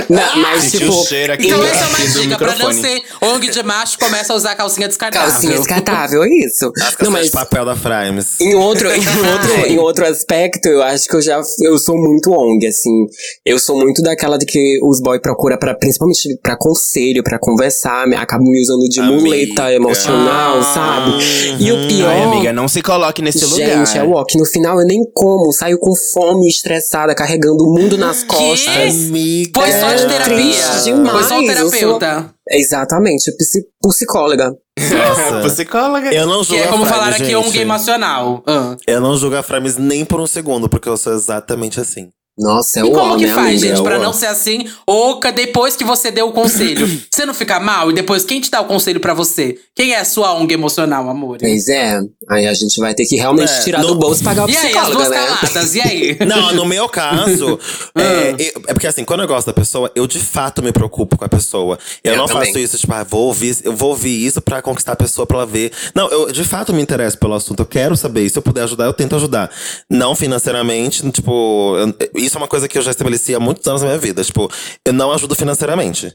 Não, mas, Senti tipo, o cheiro aqui Então essa é uma dica, pra não ser ONG de macho, começa a usar calcinha descartável. calcinha descartável, é isso. As Não, mas de papel da Frames. Em outro, em, outro, em outro aspecto, eu acho que eu já eu sou muito ONG, assim. Eu sou muito daquela de que os boys procuram para principalmente pra conselho, pra conversar, me- acabam me usando de Amiga. muleta emocional, Ah. sabe? E o pior. Ai, amiga, não se coloque nesse Gente, lugar. é o ó, que no final eu nem como, saio com fome, estressada, carregando o mundo nas costas. Amiga. Foi só de É terapia. demais, Foi só o eu sou- terapeuta. Exatamente, psi- psicóloga. Nossa. Psicóloga. Eu não Que julgo é a como Frames, falar aqui gente. um game emocional. Ah. Eu não julgo a Frames nem por um segundo, porque eu sou exatamente assim. Nossa, é E o como ó, que né, faz, amiga? gente, pra Eu não ser assim? Oca, depois que você deu o conselho, você não fica mal? E depois, quem te dá o conselho pra você? Quem é a sua ONG emocional, amor? Pois é, aí a gente vai ter que realmente É, tirar no- do bolso e pagar o E aí, as psicóloga, duas né? caladas, e aí? Não, no meu caso, é, eu- é porque assim, quando eu gosto da pessoa, eu de fato me preocupo com a pessoa. Eu, Eu não também. faço isso, tipo, ah, vou ouvir, eu vou ouvir isso pra conquistar a pessoa pra ela ver. Não, eu de fato me interesso pelo assunto, eu quero saber. E se eu puder ajudar, eu tento ajudar. Não financeiramente, tipo, eu- isso é uma coisa que eu já estabeleci há muitos anos na minha vida. Tipo, eu não ajudo financeiramente.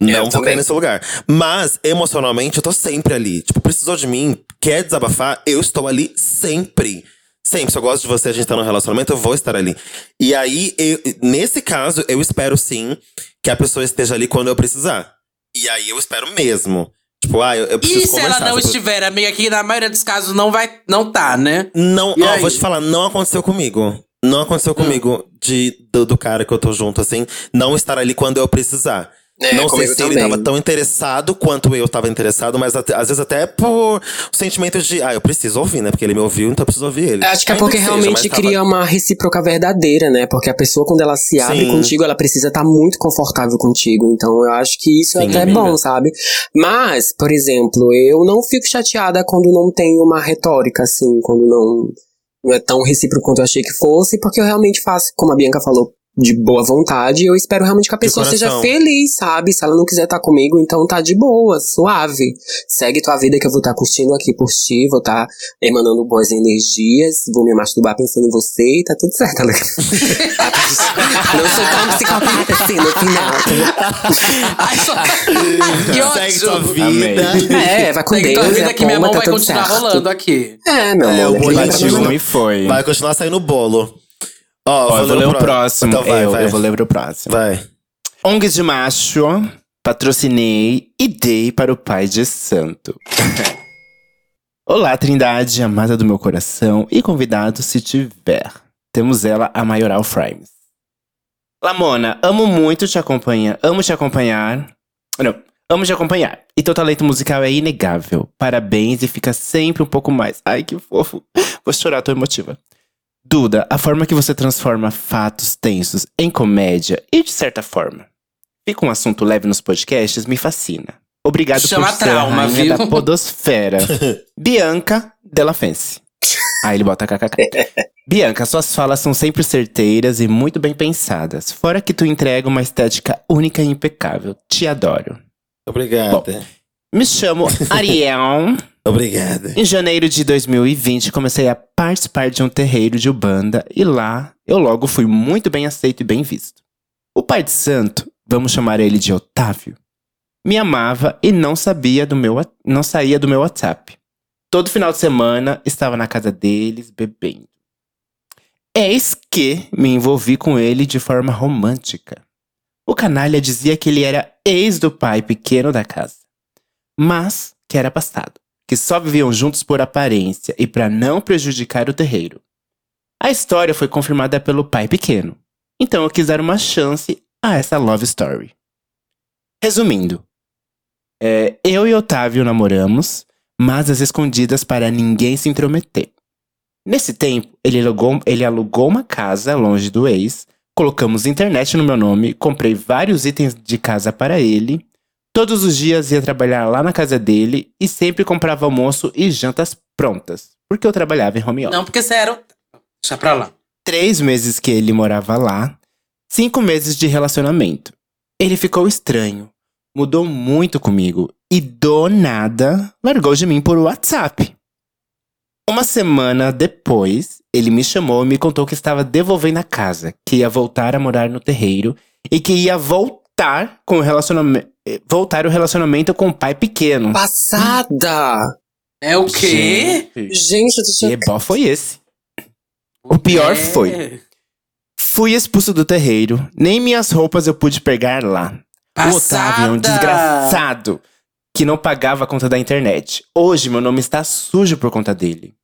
Não vou também. cair nesse lugar. Mas, emocionalmente, eu tô sempre ali. Tipo, precisou de mim, quer desabafar, eu estou ali sempre. Sempre. Se eu gosto de você, a gente tá num relacionamento, eu vou estar ali. E aí, eu- nesse caso, eu espero sim que a pessoa esteja ali quando eu precisar. E aí eu espero mesmo. Tipo, ah, eu, eu preciso E se ela não Tipo, estiver, amiga, que na maioria dos casos não vai, não tá, né? Não, ó, vou te falar, não aconteceu comigo. Não aconteceu comigo de, do, do cara que eu tô junto, assim, não estar ali quando eu precisar. É, não sei se ele também. tava tão interessado quanto eu tava interessado, mas até- às vezes até por o sentimento de, ah, eu preciso ouvir, né? Porque ele me ouviu, então eu preciso ouvir ele. Acho que é porque seja, realmente tava- cria uma recíproca verdadeira, né? Porque a pessoa, quando ela se abre Sim. contigo, ela precisa estar muito confortável contigo. Então eu acho que isso é Sim, até amiga. bom, sabe? Mas, por exemplo, eu não fico chateada quando não tem uma retórica, assim, quando não, não é tão recíproco quanto eu achei que fosse, porque eu realmente faço, como a Bianca falou, de boa vontade, e eu espero realmente que a pessoa seja feliz, sabe? Se ela não quiser estar comigo, então tá de boa, suave. Segue tua vida que eu vou estar curtindo aqui por ti, vou estar emanando boas energias, vou me masturbar pensando em você e tá tudo certo, Alex. não sou tão psicopata assim no final. Ai, só... que Segue sua ódio! vida. É, vai com Segue Deus. tua vida a que minha mão tá vai continuar certo. rolando aqui. É, meu É, amor. o aqui bolinho vai um e foi. Vai continuar saindo bolo. Ó, Ó, eu vou ler o próximo. Então vai, eu, vai. eu vou ler o próximo. Vai. ONGs de macho, patrocinei e dei para o pai de santo. Olá, Trindade, amada do meu coração e convidado se tiver. Temos ela, a Maioral Frames. Lamona, amo muito te acompanhar. Amo te acompanhar. Não, amo te acompanhar. E teu talento musical é inegável. Parabéns e fica sempre um pouco mais. Ai, que fofo. Vou chorar, tô emotiva. Duda, a forma que você transforma fatos tensos em comédia e, de certa forma, fica um assunto leve nos podcasts me fascina. Obrigado Chama por ser trauma, a rainha viu? da podosfera. Bianca Della Fence. Aí ele bota kkk. Bianca, suas falas são sempre certeiras e muito bem pensadas. Fora que tu entrega uma estética única e impecável. Te adoro. Obrigada. Me chamo Ariel. Obrigada. Em janeiro de 2020, comecei a participar de um terreiro de Ubanda e lá eu logo fui muito bem aceito e bem visto. O pai de santo, vamos chamar ele de Otávio, me amava e não sabia do meu, não saía do meu WhatsApp. Todo final de semana estava na casa deles bebendo. Eis que me envolvi com ele de forma romântica. O canalha dizia que ele era ex do pai pequeno da casa, mas que era afastado que só viviam juntos por aparência e para não prejudicar o terreiro. A história foi confirmada pelo pai pequeno, então eu quis dar uma chance a essa love story. Resumindo, é, eu e Otávio namoramos, mas às escondidas para ninguém se intrometer. Nesse tempo, ele alugou, ele alugou uma casa longe do ex, colocamos internet no meu nome, comprei vários itens de casa para ele Todos os dias ia trabalhar lá na casa dele e sempre comprava almoço e jantas prontas, porque eu trabalhava em home office. Não, porque sério. Deixa pra lá. Três meses que ele morava lá, cinco meses de relacionamento. Ele ficou estranho, mudou muito comigo e do nada largou de mim por WhatsApp. Uma semana depois, ele me chamou e me contou que estava devolvendo a casa, que ia voltar a morar no terreiro e que ia voltar com o relacionamento, voltar o relacionamento com o pai pequeno. Passada! É o quê? Gente, Gente, eu tô que foi esse? O pior É. foi. Fui expulso do terreiro, nem minhas roupas eu pude pegar lá. O Otávio é um Passada. desgraçado que não pagava a conta da internet. Hoje meu nome está sujo por conta dele.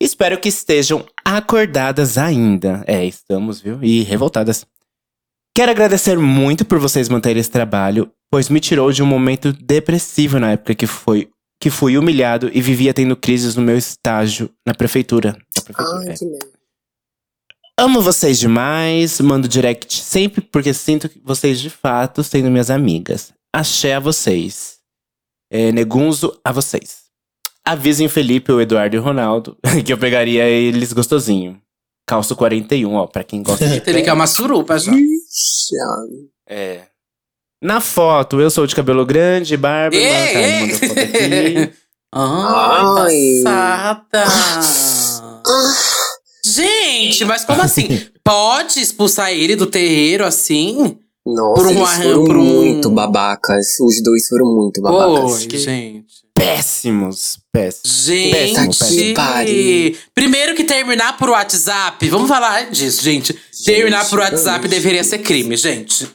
Espero que estejam acordadas ainda. É, estamos, viu? E revoltadas. Quero agradecer muito por vocês manterem esse trabalho pois me tirou de um momento depressivo na época que foi que fui humilhado e vivia tendo crises no meu estágio na prefeitura. Na prefeitura, Ai, é. que. Amo vocês demais, mando direct sempre porque sinto que vocês de fato sendo minhas amigas. Axé a vocês. É, negunzo a vocês. Avisem o Felipe, o Eduardo e o Ronaldo que eu pegaria eles gostosinho. Calço 41, ó, pra quem gosta de Ele quer uma surupa já. Ah, É. Na foto, eu sou de cabelo grande, barba. Ei, mano, tá, ei. manda foto aqui. Ai, Ai. passada. Gente, mas como assim? Pode expulsar ele do terreiro assim? Nossa, Por um eles foram por um- muito babacas. Os dois foram muito babacas. Oi, gente. Péssimos, péssimos. Gente, Péssimo, péssimo. Pare. primeiro que terminar por WhatsApp, vamos falar disso, gente. terminar por WhatsApp gente. deveria ser crime, gente.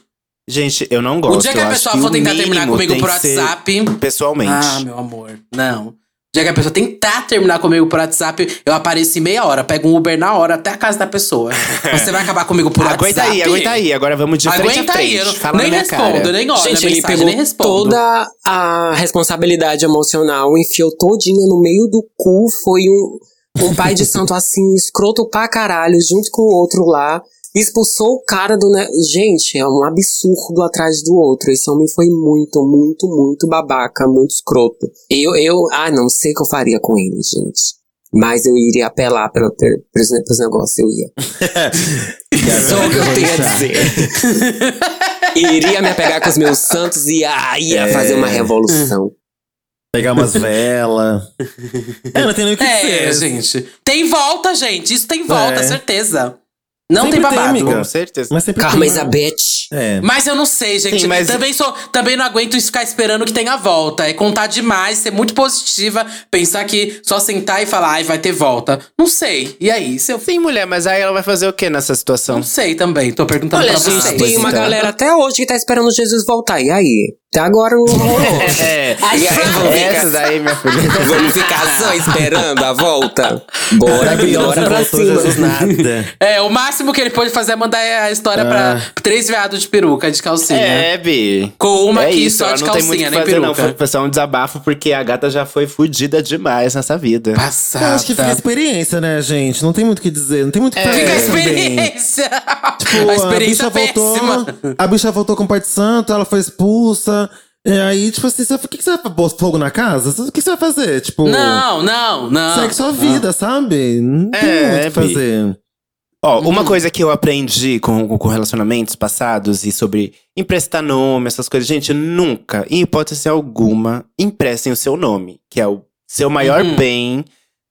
Gente, eu não gosto. o dia que eu a pessoa for tentar terminar comigo por WhatsApp. Pessoalmente. Ah, meu amor. Não. Dia que a pessoa tentar terminar comigo por WhatsApp, eu apareço em meia hora, pego um Uber na hora até a casa da pessoa. Você vai acabar comigo por aguenta WhatsApp? aí, aguenta aí. Agora vamos de frente Aguenta a frente. aí, eu não- Fala nem na minha respondo, cara. nem olho Gente, a ele mensagem, pegou nem respondo. toda a responsabilidade emocional, enfiou todinha no meio do cu, foi um, um pai de santo assim, escroto pra caralho, junto com o outro lá, expulsou o cara do... Ne Gente, é um absurdo atrás do outro, esse homem foi muito, muito, muito babaca, muito escroto. Eu, eu, ah, não sei o que eu faria com ele, gente. Mas eu iria apelar pros negócios, eu ia. Só o que eu tenho a dizer. Iria me apegar com os meus santos e ah, ia É. fazer uma revolução. Pegar umas velas. É, não tem nem o que É, dizer. gente. Tem volta, gente. Isso tem volta, É. certeza. Não Sempre tem tem, babado. amiga. Com certeza. Mas sempre Karma tem. is a bitch. É. Mas eu não sei, gente. Sim, mas- também, sou, também não aguento isso ficar esperando que tenha volta. É contar demais, ser muito positiva, pensar que só sentar e falar, ai, vai ter volta. Não sei. E aí? Se eu Sim, mulher, mas aí ela vai fazer o que nessa situação? não sei também. Tô perguntando Olha, pra gente, vocês. tem uma então. galera até hoje que tá esperando Jesus voltar. E aí? Até agora não rolou. É, Aí, aí, vamos essa ficar, daí, minha filha. vamos ficar só esperando a volta? Bora, bora pra voltou, cima. Nada. É, o máximo que ele pode fazer é mandar a história pra três viados de peruca, de calcinha. É, Bi. Com uma é aqui isso, só de não tem muito calcinha, o nem fazer, não. peruca. Foi, foi só um desabafo, porque a gata já foi fudida demais nessa vida. Eu Passada. acho que fica a experiência, né, gente? Não tem muito o que dizer. Não tem muito o que fazer. Fica a experiência. Tipo, a experiência a bicha péssima. voltou. A bicha voltou com pai de santo, ela foi expulsa. E aí, tipo assim, você- o que, que você vai pôr fogo na casa? O que você vai fazer? Tipo, Não, não, não. segue sua vida, sabe? Não tem É, muito o que Bi. fazer. Ó, uma Uhum. coisa que eu aprendi com, com relacionamentos passados e sobre emprestar nome, essas coisas. Gente, nunca, em hipótese alguma, emprestem o seu nome, que é o seu maior Uhum. bem.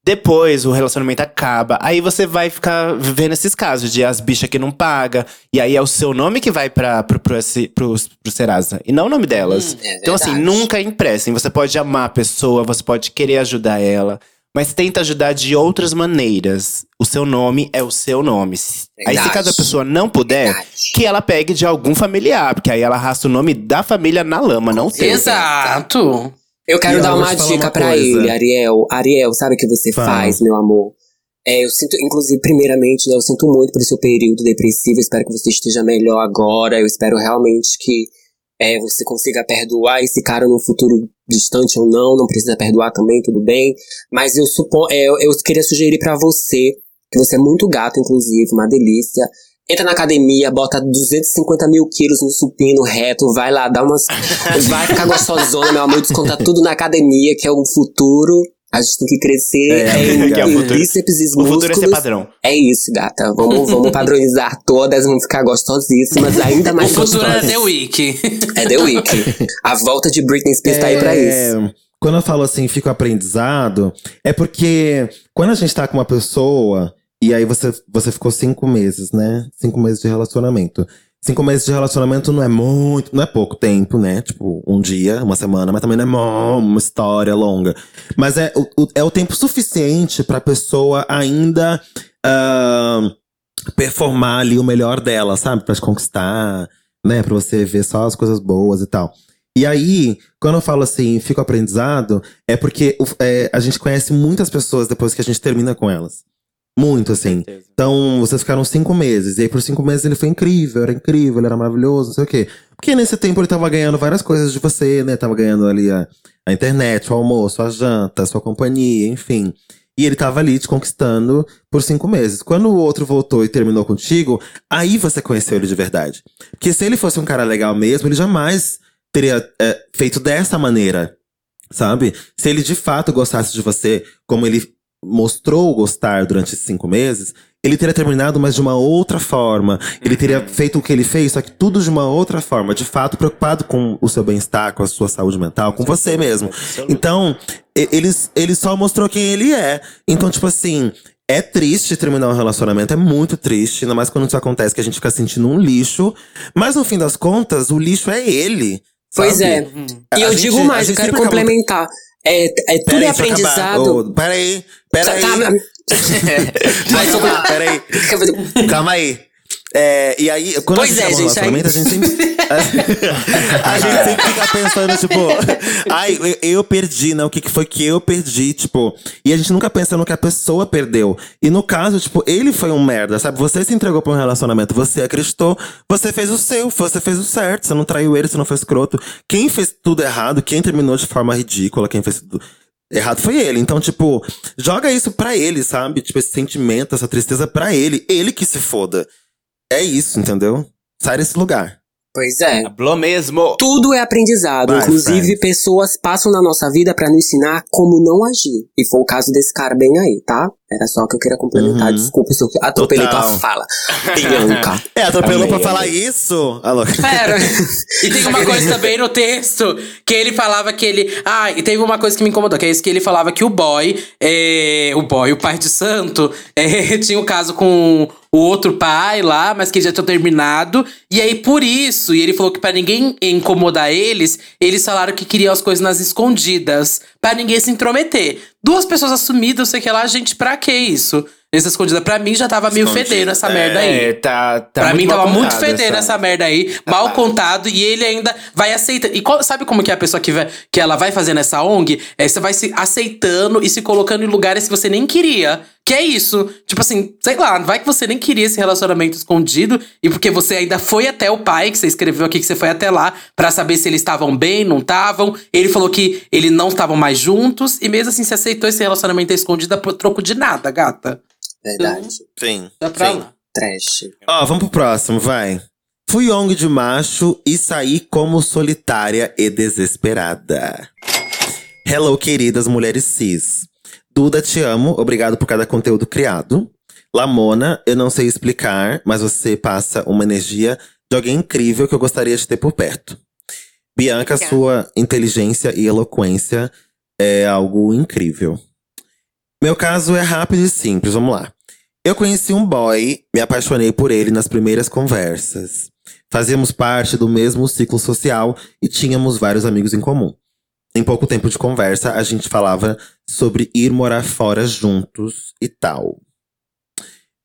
Depois o relacionamento acaba. Aí você vai ficar vivendo esses casos de as bichas que não paga. E aí é o seu nome que vai pra, pro, pro, pro, pro Serasa. E não o nome delas. Hum, é então, assim, verdade. nunca emprestem. Você pode amar a pessoa, você pode querer ajudar ela. Mas tenta ajudar de outras maneiras. O seu nome é o seu nome. Aí, se Verdade. caso a pessoa não puder, Verdade. que ela pegue de algum familiar. Porque aí ela arrasta o nome da família na lama, não seu. Exato. Eu quero dar uma dica uma pra coisa. ele, Ariel. Ariel, sabe o que você Fala. faz, meu amor? É, eu sinto, inclusive, primeiramente, né, eu sinto muito pelo seu período depressivo. Eu espero que você esteja melhor agora. Eu espero realmente que é, você consiga perdoar esse cara no futuro distante ou não. Não precisa perdoar também, tudo bem. Mas eu suponho, é, eu, eu queria sugerir pra você, que você é muito gato, inclusive, uma delícia. Entra na academia, bota 250 mil quilos no supino reto, vai lá, dá umas. vai ficar gostosona, meu amor, desconta tudo na academia, que é o futuro. A gente tem que crescer É, em, que é o em bíceps e O futuro é ser músculos. padrão. É isso, gata. Vamos, vamos padronizar todas, vamos ficar gostosíssimas, ainda O mais futuro é gostosas. The Week. É The Week. A volta de Britney Spears tá aí pra isso. É, Quando eu falo assim, fica o aprendizado, é porque quando a gente tá com uma pessoa, e aí você, você ficou cinco meses, né? Cinco meses de relacionamento. Cinco meses de relacionamento não é muito, não é pouco tempo, né? Tipo, um dia, uma semana, mas também não é uma história longa. Mas é o, é o tempo suficiente pra pessoa ainda ah, performar ali o melhor dela, sabe? Pra te conquistar, né? Pra você ver só as coisas boas e tal. E aí, quando eu falo assim, fico aprendizado, é porque é, a gente conhece muitas pessoas depois que a gente termina com elas. Muito, assim. Então, vocês ficaram cinco meses. E aí, por cinco meses, ele foi incrível, era incrível, ele era maravilhoso, não sei o quê. Porque nesse tempo ele tava ganhando várias coisas de você, né? Tava ganhando ali a, a internet, o almoço, a janta, a sua companhia, enfim. E ele tava ali te conquistando por cinco meses. Quando o outro voltou e terminou contigo, aí você conheceu ele de verdade. Porque se ele fosse um cara legal mesmo, ele jamais teria é, feito dessa maneira, sabe? Se ele de fato gostasse de você, como ele mostrou gostar durante esses cinco meses, ele teria terminado, mas de uma outra forma. Ele teria feito o que ele fez, só que tudo de uma outra forma. De fato, preocupado com o seu bem-estar, com a sua saúde mental, com você mesmo. Então, ele, ele só mostrou quem ele é. Então, tipo assim, é triste terminar um relacionamento, é muito triste, ainda mais quando isso acontece, que a gente fica sentindo um lixo. Mas no fim das contas, o lixo é ele. Pois sabe? é. A E eu gente- digo a mais, eu quero complementar. É, é, tudo Peraí, é acabar. aprendizado. Ô, peraí, peraí. Tá- Vai socar, peraí. Calma aí. É, e aí, quando Pois a é, gente, um gente, relacionamento, a gente sempre. a gente sempre fica pensando, tipo, ai, eu, eu perdi, né? O que, que foi que eu perdi, tipo. E a gente nunca pensa no que a pessoa perdeu. E no caso, tipo, ele foi um merda, sabe? Você se entregou pra um relacionamento, você acreditou, você fez o seu, você fez o certo, você não traiu ele, você não foi escroto. Quem fez tudo errado, quem terminou de forma ridícula, quem fez tudo. Errado foi ele. Então, tipo, joga isso pra ele, sabe? Tipo, esse sentimento, essa tristeza pra ele. Ele que se foda. É isso, entendeu? Sai desse lugar. Pois é. Hablou mesmo. Tudo é aprendizado. Vai, Inclusive, pessoas passam na nossa vida pra nos ensinar como não agir. E foi o caso desse cara bem aí, tá? Era só o que eu queria complementar. Uhum. Desculpa se eu atropelei Total. tua fala. Bianca. É, atropelou pra falar isso? Alô? Pera. E tem uma coisa também no texto que ele falava que ele. Ah, e teve uma coisa que me incomodou, que é isso que ele falava que o boy, é, o boy, o pai de santo, é, tinha o caso com o outro pai lá, mas que já tinha terminado. E aí, por isso, e ele falou que pra ninguém incomodar eles, eles falaram que queriam as coisas nas escondidas, pra ninguém se intrometer. Duas pessoas assumidas, sei que lá, gente, pra que isso? Nessa escondida, pra mim já tava meio Escondida, fedendo essa é. merda aí. É, tá, tá pra mim mal tava muito contado fedendo essa merda aí, mal contado, e ele ainda vai aceitando. E qual- sabe como que é a pessoa que, vai, que ela vai fazendo essa ONG? É, você vai se aceitando e se colocando em lugares que você nem queria. Que é isso. Tipo assim, sei lá, vai que você nem queria esse relacionamento escondido, e porque você ainda foi até o pai, que você escreveu aqui que você foi até lá, pra saber se eles estavam bem, não estavam. Ele falou que eles não estavam mais juntos, e mesmo assim você aceitou esse relacionamento escondido por troco de nada, gata. Verdade. Sim. Dá pra sim. lá. Trash. Ó, vamos pro próximo, vai. Fui ONG de macho e saí como solitária e desesperada. Hello, queridas mulheres cis. Duda, te amo. Obrigado por cada conteúdo criado. Lamona, eu não sei explicar, mas você passa uma energia de alguém incrível que eu gostaria de ter por perto. Bianca, sua inteligência e eloquência é algo incrível. Meu caso é rápido e simples, vamos lá. Eu conheci um boy, me apaixonei por ele nas primeiras conversas. Fazíamos parte do mesmo ciclo social e tínhamos vários amigos em comum. Em pouco tempo de conversa, a gente falava sobre ir morar fora juntos e tal.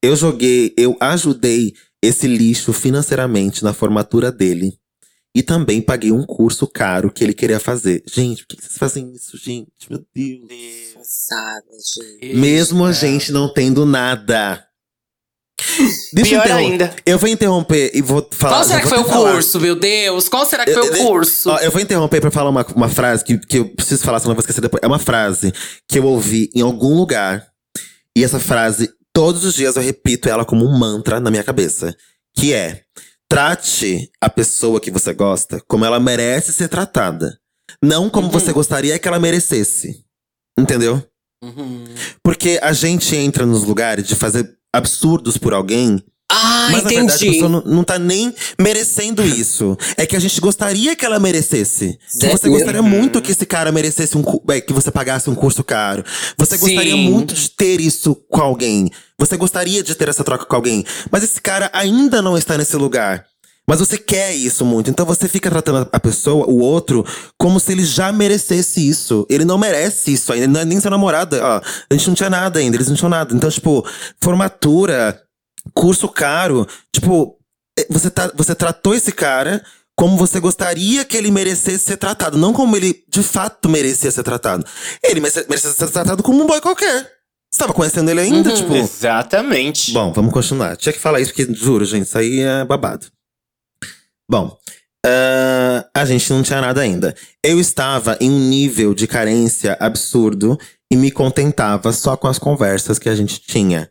Eu joguei, eu ajudei esse lixo financeiramente na formatura dele. E também paguei um curso caro que ele queria fazer. Gente, por que vocês fazem isso, gente? Meu Deus. Sabe, gente. Mesmo a gente não tendo nada. Deixa eu Pior interrom- ainda. Eu vou interromper e vou falar. Qual será que foi o falar. curso, meu Deus? Qual será que foi Eu- o eu- curso? Ó, eu vou interromper pra falar uma, uma frase que, que eu preciso falar, senão eu vou esquecer depois. É uma frase que eu ouvi em algum lugar. E essa frase, todos os dias eu repito ela como um mantra na minha cabeça. Que é: trate a pessoa que você gosta como ela merece ser tratada. Não como Uhum. você gostaria que ela merecesse. Entendeu? Uhum. Porque a gente entra nos lugares de fazer absurdos por alguém Ah, mas na verdade a entendi. pessoa não, não tá nem merecendo isso. É que a gente gostaria que ela merecesse. Você gostaria muito que esse cara merecesse um é, que você pagasse um curso caro. Você gostaria Sim. muito de ter isso com alguém. Você gostaria de ter essa troca com alguém. Mas esse cara ainda não está nesse lugar. Mas você quer isso muito. Então você fica tratando a pessoa, o outro, como se ele já merecesse isso. Ele não merece isso ainda. Ele não é nem seu namorado. Ó, a gente não tinha nada ainda. Eles não tinham nada. Então, tipo, formatura, curso caro. Tipo, eh, você, tá, você tratou esse cara como você gostaria que ele merecesse ser tratado. Não como ele de fato merecia ser tratado. Ele merecia ser tratado como um boy qualquer. Você tava conhecendo ele ainda, tipo. Exatamente. Bom, vamos continuar. Tinha que falar isso, porque juro, gente, isso aí é babado. Bom, ah, a gente não tinha nada ainda. Eu estava em um nível de carência absurdo e me contentava só com as conversas que a gente tinha.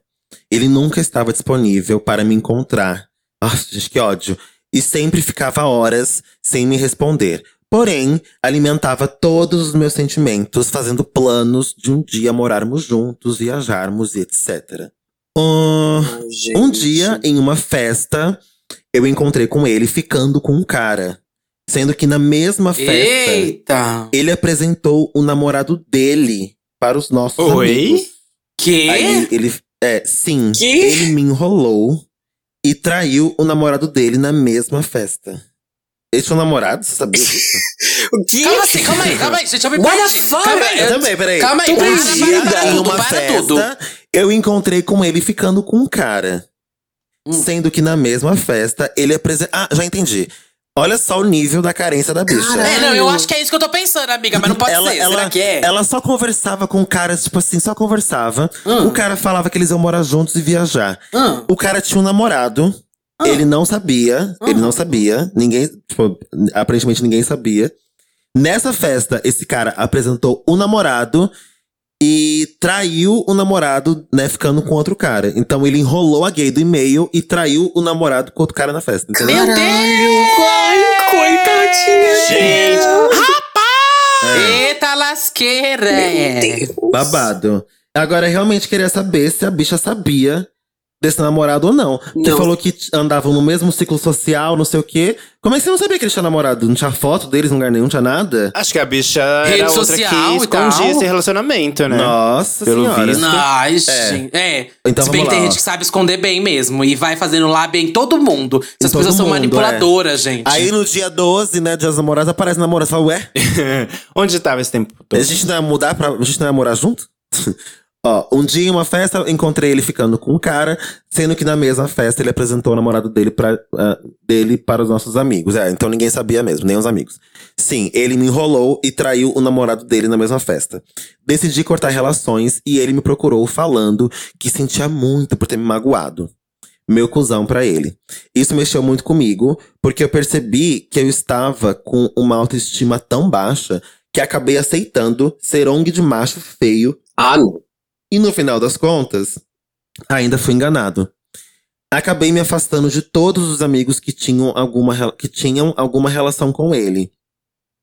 Ele nunca estava disponível para me encontrar. Nossa, gente, que ódio. E sempre ficava horas sem me responder. Porém, alimentava todos os meus sentimentos, fazendo planos de um dia morarmos juntos, viajarmos e etc. Ah, Ai, um dia, em uma festa, eu encontrei com ele ficando com um cara. Sendo que na mesma festa, Eita! ele apresentou o namorado dele para os nossos Oi? amigos. Que? Aí ele. É, sim. Que? Ele me enrolou e traiu o namorado dele na mesma festa. Ele tinha um namorado? Você sabia disso? O quê? Calma assim, calma aí, calma aí, gente, eu me What perdi. Calma aí, Eu também, peraí. Calma aí, Tô perdida. em tudo, uma para festa, tudo. eu encontrei com ele ficando com um cara. Hum. Sendo que na mesma festa, ele apresentou. Ah, já entendi. Olha só o nível da carência da bicha. Caralho. É, não, eu acho que é isso que eu tô pensando, amiga, mas não pode ela, ser. ela, Será que é? ela só conversava com o cara, tipo assim, só conversava. Hum. O cara falava que eles iam morar juntos e viajar. Hum. O cara tinha um namorado. Ele não sabia. Ele não sabia. Ninguém, tipo, aparentemente ninguém sabia. Nessa festa, esse cara apresentou o namorado e traiu o namorado, né, ficando com outro cara. Então ele enrolou a gay do e-mail e traiu o namorado com outro cara na festa. Entendeu? Meu Deus! Ai, coitadinha. Gente, Eita lasqueira! Meu Deus. Babado. Agora, eu realmente queria saber se a bicha sabia desse namorado ou não. Não. falou que andavam no mesmo ciclo social, não sei o quê. Como é que você não sabia que ele tinha namorado? Não tinha foto deles em lugar nenhum, não tinha nada? acho que a bicha Rede era outra que escondia esse relacionamento, né? Nossa Pelo senhora. visto. Ai, gente. É. Então Se bem que tem lá, gente que sabe esconder bem mesmo. E vai fazendo lábia em todo mundo. Essas todo pessoas são mundo, manipuladoras, gente. Aí no dia 12, né, Dia dos Namorados, aparece namorado. Você fala, ué? Onde tava esse tempo todo? A gente não ia mudar pra. A gente não ia morar junto? Ó, um dia em uma festa, encontrei ele ficando com um cara, sendo que na mesma festa ele apresentou o namorado dele, pra, ah, dele para os nossos amigos. É, então ninguém sabia mesmo, nem os amigos. Sim, ele me enrolou e traiu o namorado dele na mesma festa. Decidi cortar relações e ele me procurou falando que sentia muito por ter me magoado. Meu cuzão pra ele. Isso mexeu muito comigo, porque eu percebi que eu estava com uma autoestima tão baixa que acabei aceitando ser ONG de macho feio Ah, não. E no final das contas, ainda fui enganado. Acabei me afastando de todos os amigos que tinham alguma, que tinham alguma relação com ele.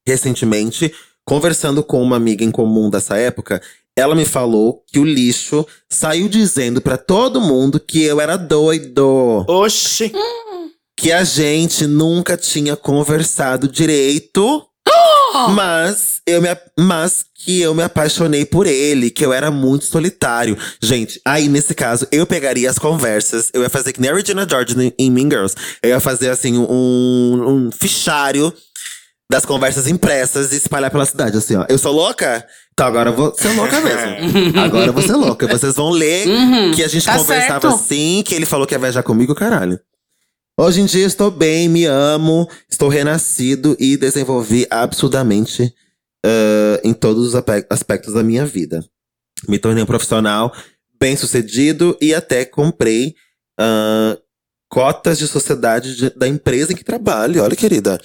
Recentemente, conversando com uma amiga em comum dessa época, ela me falou que o lixo saiu dizendo pra todo mundo que eu era doido. Oxi. Que a gente nunca tinha conversado direito. Mas eu me, mas que eu me apaixonei por ele, que eu era muito solitário. Gente, aí nesse caso, eu pegaria as conversas, eu ia fazer que nem a Regina George em- em Mean Girls. Eu ia fazer assim um, um fichário das conversas impressas e espalhar pela cidade, assim, ó. Eu sou louca? Então agora eu vou ser louca mesmo. agora eu vou ser louca. Vocês vão ler Uhum, que a gente tá conversava certo. assim, que ele falou que ia viajar comigo, caralho. Hoje em dia estou bem, me amo, estou renascido e desenvolvi absurdamente ah, em todos os aspectos da minha vida. Me tornei um profissional bem sucedido e até comprei ah, cotas de sociedade de- da empresa em que trabalho. Olha, querida.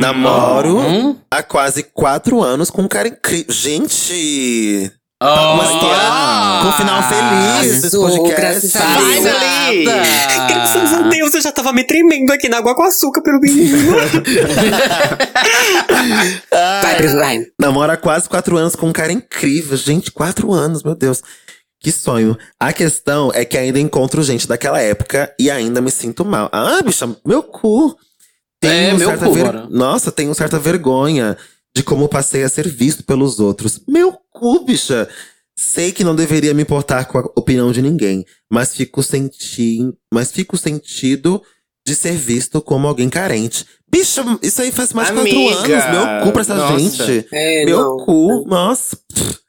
Namoro Hum? há quase quatro anos com um cara incrível. Gente! Oh, é com final feliz podcast. graças a Deus. Feliz! Graças a Deus, eu já tava me tremendo aqui na água com açúcar pelo menino. vai, Preso, vai. Namora há quase quatro anos com um cara incrível. Gente, quatro anos, meu Deus. Que sonho. A questão é que ainda encontro gente daquela época e ainda me sinto mal. Ah, bicha, meu cu. É, meu certa cu, bora. Nossa, tenho certa vergonha de como passei a ser visto pelos outros. Meu cu, bicha. Sei que não deveria me importar com a opinião de ninguém, mas fico sentindo, mas fico sentido de ser visto como alguém carente. Bicha, isso aí faz mais de quatro anos. Meu cu pra essa nossa. gente. É, Meu não. cu, nossa.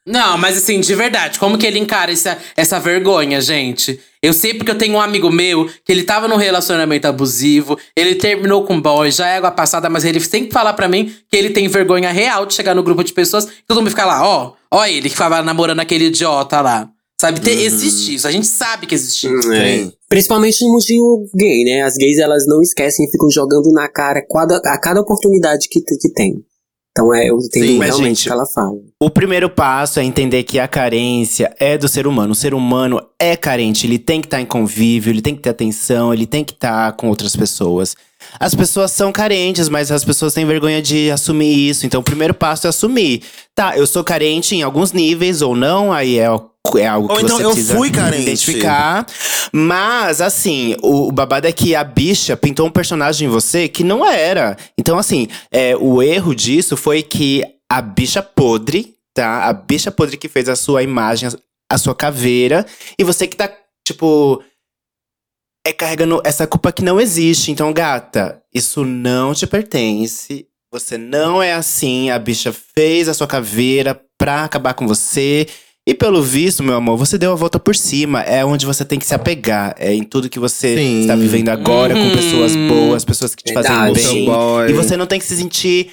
Não, mas assim, de verdade, como que ele encara essa, essa vergonha, gente? Eu sei porque eu tenho um amigo meu que ele tava num relacionamento abusivo, ele terminou com um boy, já é água passada, mas ele sempre fala pra mim que ele tem vergonha real de chegar no grupo de pessoas e todo mundo fica lá, ó, ó ele que ficava namorando aquele idiota lá. Sabe? Ter, Existe isso, a gente sabe que existe isso. É. Principalmente no mundinho gay, né? As gays, elas não esquecem e ficam jogando na cara cada, a cada oportunidade que, que tem. Então é, eu entendo Sim, realmente gente, o que ela fala. O primeiro passo é entender que a carência é do ser humano. O ser humano é carente, ele tem que estar em convívio, ele tem que ter atenção, ele tem que estar com outras pessoas. As pessoas são carentes, mas as pessoas têm vergonha de assumir isso. Então, o primeiro passo é assumir. Tá, eu sou carente em alguns níveis ou não, aí é, é algo que Ou então você eu precisa fui carente. identificar. Mas, assim, o, o babado é que a bicha pintou um personagem em você que não era. Então, assim, é, o erro disso foi que a bicha podre, tá? A bicha podre que fez a sua imagem, a sua caveira, e você que tá, tipo. É carregando essa culpa que não existe. Então, gata, isso não te pertence. Você não é assim. A bicha fez a sua caveira pra acabar com você. E pelo visto, meu amor, você deu a volta por cima. É onde você tem que se apegar. É em tudo que você Sim. está vivendo agora, com Uhum. pessoas boas, pessoas que te fazem Verdade. bem. Boy. E você não tem que se sentir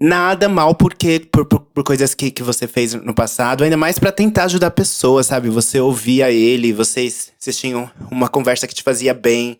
nada mal porque, por, por, por coisas que, que você fez no passado. Ainda mais pra tentar ajudar pessoas, sabe? Você ouvia ele, vocês, vocês tinham uma conversa que te fazia bem.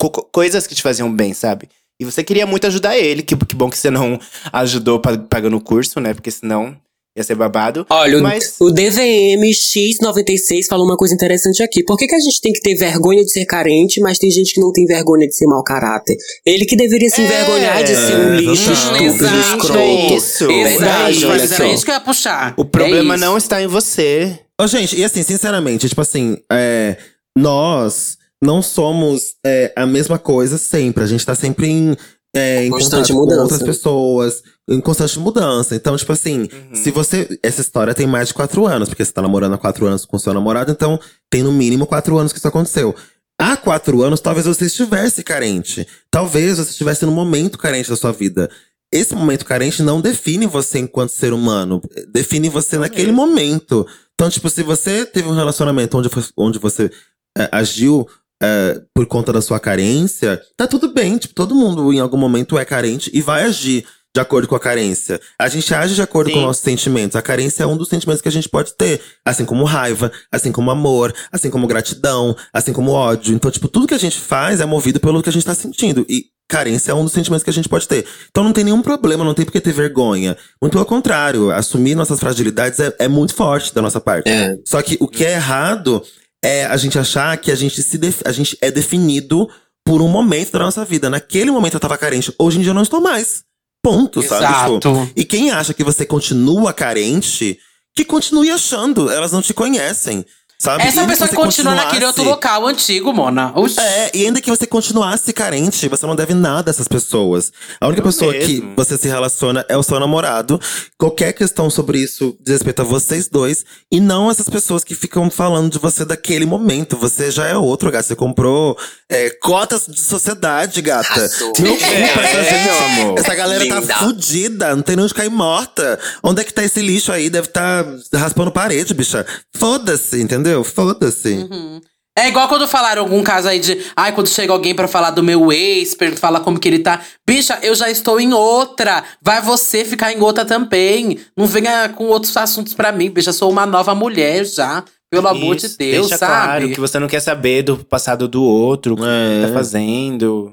co- co- coisas que te faziam bem, sabe? E você queria muito ajudar ele. Que, que bom que você não ajudou pa- pagando o curso, né? Porque senão ia ser babado. Olha, o- Mas- o DVM X96 falou uma coisa interessante aqui. Por que, que a gente tem que ter vergonha de ser carente, mas tem gente que não tem vergonha de ser mau caráter? Ele que deveria se É, envergonhar de ser um lixo, total. estúpido, Exato. escroto. É isso. Verdade, Exato, olha mas só. era isso que eu ia puxar. O problema É não está em você. Ô, gente, e assim, sinceramente, tipo assim, é, nós não somos é, a mesma coisa sempre. A gente tá sempre em, é, em Constante contato com mudança. outras pessoas, em constante mudança. Então, tipo assim, se você. Essa história tem mais de quatro anos, porque você tá namorando há quatro anos com seu namorado, então tem no mínimo quatro anos que isso aconteceu. Há quatro anos, talvez você estivesse carente. Talvez você estivesse num momento carente da sua vida. Esse momento carente não define você enquanto ser humano. Define você naquele momento. Então, tipo, se você teve um relacionamento onde, onde você é, agiu é, por conta da sua carência, tá tudo bem. Tipo, todo mundo em algum momento é carente e vai agir de acordo com a carência. A gente age de acordo com Sim. nossos sentimentos. A carência é um dos sentimentos que a gente pode ter. Assim como raiva, assim como amor, assim como gratidão, assim como ódio. Então, tipo, tudo que a gente faz é movido pelo que a gente tá sentindo. E carência é um dos sentimentos que a gente pode ter. Então não tem nenhum problema, não tem por que ter vergonha. Muito pelo contrário, assumir nossas fragilidades é, é muito forte da nossa parte. É. Só que o que é errado é a gente achar que a gente, se a gente é definido por um momento da nossa vida. Naquele momento eu tava carente, hoje em dia eu não estou mais. Ponto, sabe? Tipo, Exato. e quem acha que você continua carente, que continue achando. Elas não te conhecem, sabe? E Essa ainda pessoa que continua naquele outro local antigo, Mona. Oxi. é, e ainda que você continuasse carente, você não deve nada a essas pessoas. A única Não pessoa mesmo. que você se relaciona é o seu namorado. Qualquer questão sobre isso diz respeito a vocês dois. E não essas pessoas que ficam falando de você daquele momento. Você já é outro, gata. Você comprou é, cotas de sociedade, gata. Não culpa essa É, gente. meu amor. Essa galera Linda. tá fudida, não tem nem onde cair morta. Onde é que tá esse lixo aí? Deve tá raspando parede, bicha. Foda-se, entendeu? Foda-se. Uhum. É igual quando falaram algum caso aí de. Ai, quando chega alguém pra falar do meu ex, pra falar como que ele tá. Bicha, eu já estou em outra. Vai você ficar em outra também. Não venha com outros assuntos pra mim, bicha. Sou uma nova mulher já. Pelo amor de Isso, Deus, deixa sabe? claro que você não quer saber do passado do outro, o que É. tá fazendo.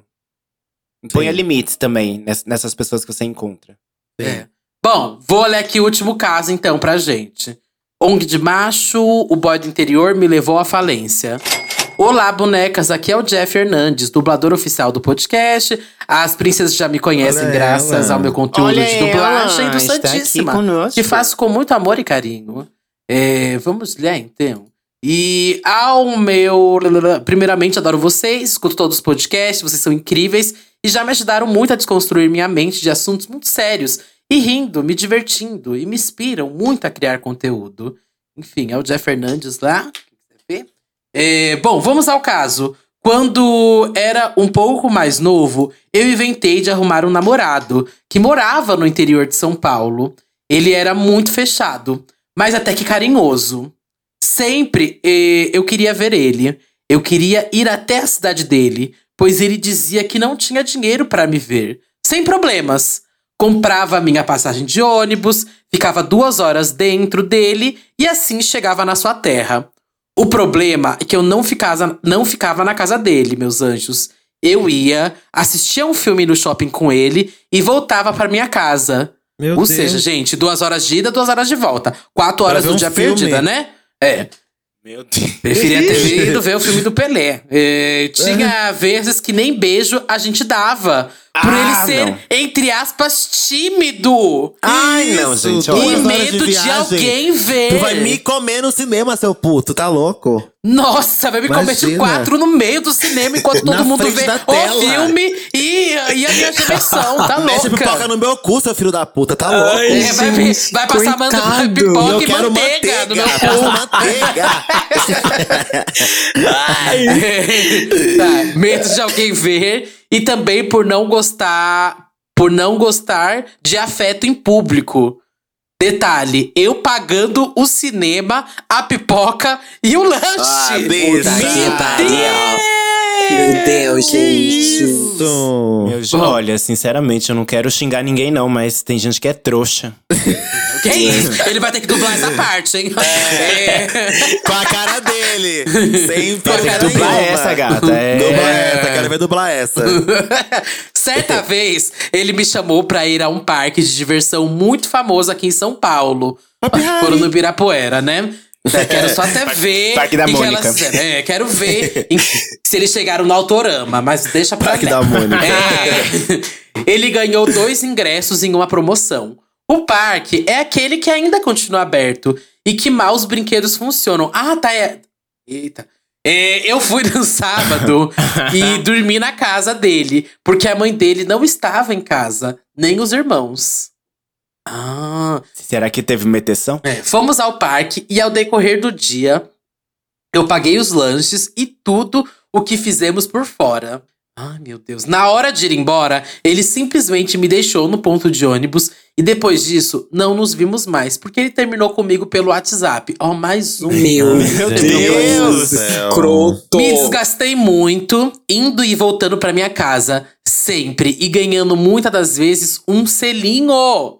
Ponha limites também ness- nessas pessoas que você encontra. É. Bom, vou ler aqui o último caso então pra gente. ONG de macho, o boy do interior me levou à falência. Olá, bonecas, aqui é o Jeff Hernandes, dublador oficial do podcast. As princesas já me conhecem Olha graças ela. ao meu conteúdo Olha de dublagem ela, do está aqui Santíssima. conosco. Que faço com muito amor e carinho. É, vamos ler então. E ao meu. Primeiramente, adoro vocês, escuto todos os podcasts, vocês são incríveis e já me ajudaram muito a desconstruir minha mente de assuntos muito sérios. E rindo, me divertindo e me inspiram muito a criar conteúdo. Enfim, é o Jeff Fernandes lá. É, bom, vamos ao caso. Quando era um pouco mais novo, eu inventei de arrumar um namorado que morava no interior de São Paulo. Ele era muito fechado, mas até que carinhoso. Sempre eh, eu queria ver ele. Eu queria ir até a cidade dele, pois ele dizia que não tinha dinheiro para me ver. Sem problemas. Comprava a minha passagem de ônibus, ficava duas horas dentro dele e assim chegava na sua terra. O problema é que eu não ficava, não ficava na casa dele, meus anjos. Eu ia, assistia um filme no shopping com ele e voltava para minha casa. Meu Ou Deus. seja, gente, duas horas de ida, duas horas de volta. Quatro horas do um dia filme. perdida, né? É. Meu Deus. Preferia ter ido ver o filme do Pelé. É, tinha vezes que nem beijo a gente dava. Por Ah, ele ser, não. entre aspas, tímido. Ai, não, Isso, gente. duas E olha. horas medo de, viagem. alguém ver. Tu vai me comer no cinema, seu puto, tá louco? Nossa, vai me comer de quatro no meio do cinema enquanto todo mundo vê o tela. filme e, e a minha diversão. Tá Mexe pipoca no meu cu, seu filho da puta, tá louco? Ai, É, vai, Gente, vai passar. E pipoca eu e quero manteiga, no meu manteiga, cu. manteiga. tá, medo de alguém ver e também por não gostar, por não gostar de afeto em público. Detalhe, eu pagando o cinema, a pipoca e o lanche. Ah, que Meu. Deus! Meu Deus, gente. Isso. Meu, olha, sinceramente, eu não quero xingar ninguém, não, mas tem gente que é trouxa. Que isso? Ele vai ter que dublar essa parte, hein? É. Com a cara dele. Sem Com a filha cara Dublar essa, gata. É... Dubla essa, quero ver dublar essa. Certa vez, ele me chamou pra ir a um parque de diversão muito famoso aqui em São Paulo. Foram no Ibirapuera, né? É, quero só até ver. Parque da que Mônica. elas- é, quero ver em- se eles chegaram no Autorama, mas deixa pra Parque lá. da Mônica. É. Ele ganhou dois ingressos em uma promoção. O parque é aquele que ainda continua aberto e que mal os brinquedos funcionam. Ah, tá. É... Eita. É, eu fui no sábado e dormi na casa dele, porque a mãe dele não estava em casa, nem os irmãos. Ah, Será que teve meteção? é, fomos ao parque e ao decorrer do dia, eu paguei os lanches e tudo o que fizemos por fora. Ai, meu Deus. Na hora de ir embora, ele simplesmente me deixou no ponto de ônibus e depois disso, não nos vimos mais, porque ele terminou comigo pelo WhatsApp. Ó, mais um. Meu, Meu Deus, escroto. Me desgastei muito, indo e voltando pra minha casa, sempre, e ganhando muitas das vezes um selinho.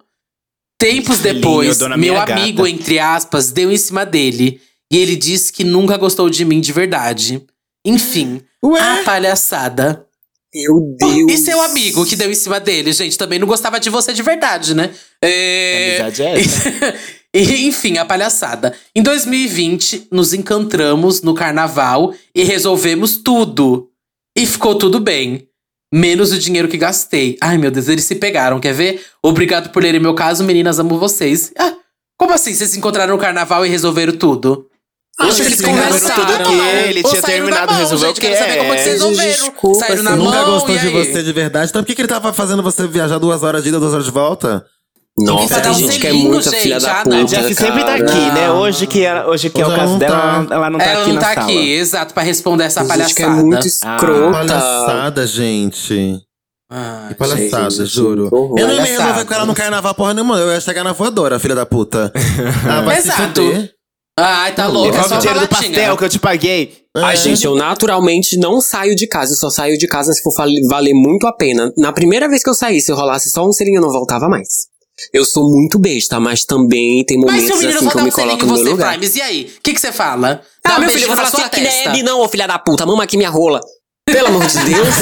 Tempos depois, meu amigo, gata. entre aspas, deu em cima dele. E ele disse que nunca gostou de mim de verdade. Enfim, a palhaçada. Meu Deus. E seu amigo que deu em cima dele, gente, também não gostava de você de verdade, né? É... Amizade é essa. E, Enfim, a palhaçada. Em 2020, nos encontramos no carnaval e resolvemos tudo. E ficou tudo bem. Menos o dinheiro que gastei. Ai, meu Deus, eles se pegaram, quer ver? Obrigado por lerem meu caso, meninas, amo vocês. Ah, como assim? Vocês se encontraram no carnaval e resolveram tudo? Ah, Oxe, eles conversaram. tudo o quê? Ele tinha terminado, na mão, resolveu gente, o Quero quê? saber como é que vocês É. resolveram. Desculpa, saíram na mão, Nunca gostou de você de verdade. Então por que, que ele tava fazendo você viajar duas horas de ida, duas horas de volta? Nossa, tem um gente que é gente. filha da Ah, puta. não. A Jeff sempre tá aqui, né? Hoje que, ela, hoje que é o ela caso não dela, tá. ela não tá Ela aqui não na tá sala. aqui, exato, pra responder essa Tem gente que é palhaçada. muito Ah, escrota. Palhaçada, gente. Ai, Que palhaçada, gente, juro. horror. Eu não ia me Palhaçada. resolver com ela no carnaval porra nenhuma. Eu ia chegar na voadora, filha da puta. Ah, vai se Exato. fuder. Ai, tá louca, é Devolve o dinheiro do pastel que eu te paguei. Ai, gente, eu naturalmente não saio de casa. Eu só saio de casa se for valer muito a pena. Na primeira vez que eu saí, se eu rolasse só um selinho, eu não voltava mais. Eu sou muito besta, mas também tem Mas momentos menino assim que eu me coloco no meu você, lugar. Primes, e aí? O que que você fala? Dá Ah, um meu filho, beijinho eu vou na falar sua assim, que testa. nebe, não, ô filha da puta, mama aqui minha rola. Pelo amor de Deus.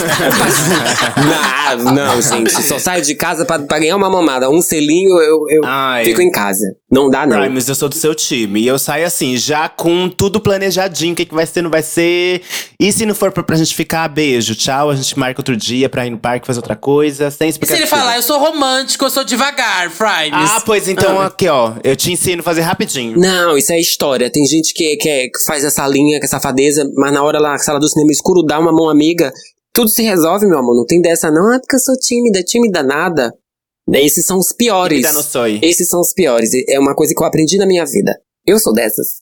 não, não, gente, só saio de casa pra, pra ganhar uma mamada. Um selinho, eu, eu Ai. fico em casa. Não dá, não. Primes, eu sou do seu time. E eu saio assim, já com tudo planejadinho. O que, que vai ser, não vai ser. E se não for pra, pra gente ficar, beijo, tchau. A gente marca outro dia pra ir no parque fazer outra coisa. Sem E explicação. se ele falar, eu sou romântico, eu sou devagar, Primes? Ah, pois então, Ah. aqui, ó. Eu te ensino a fazer rapidinho. Não, isso é história. Tem gente que, que, é- que faz essa linha, que é safadeza, mas na hora lá, na sala do cinema escuro, dá uma mão amiga. Tudo se resolve, meu amor. Não tem dessa, não. Ah, porque eu sou tímida, tímida nada. Esses são os piores. Dá no sonho. Esses são os piores. É uma coisa que eu aprendi na minha vida. Eu sou dessas.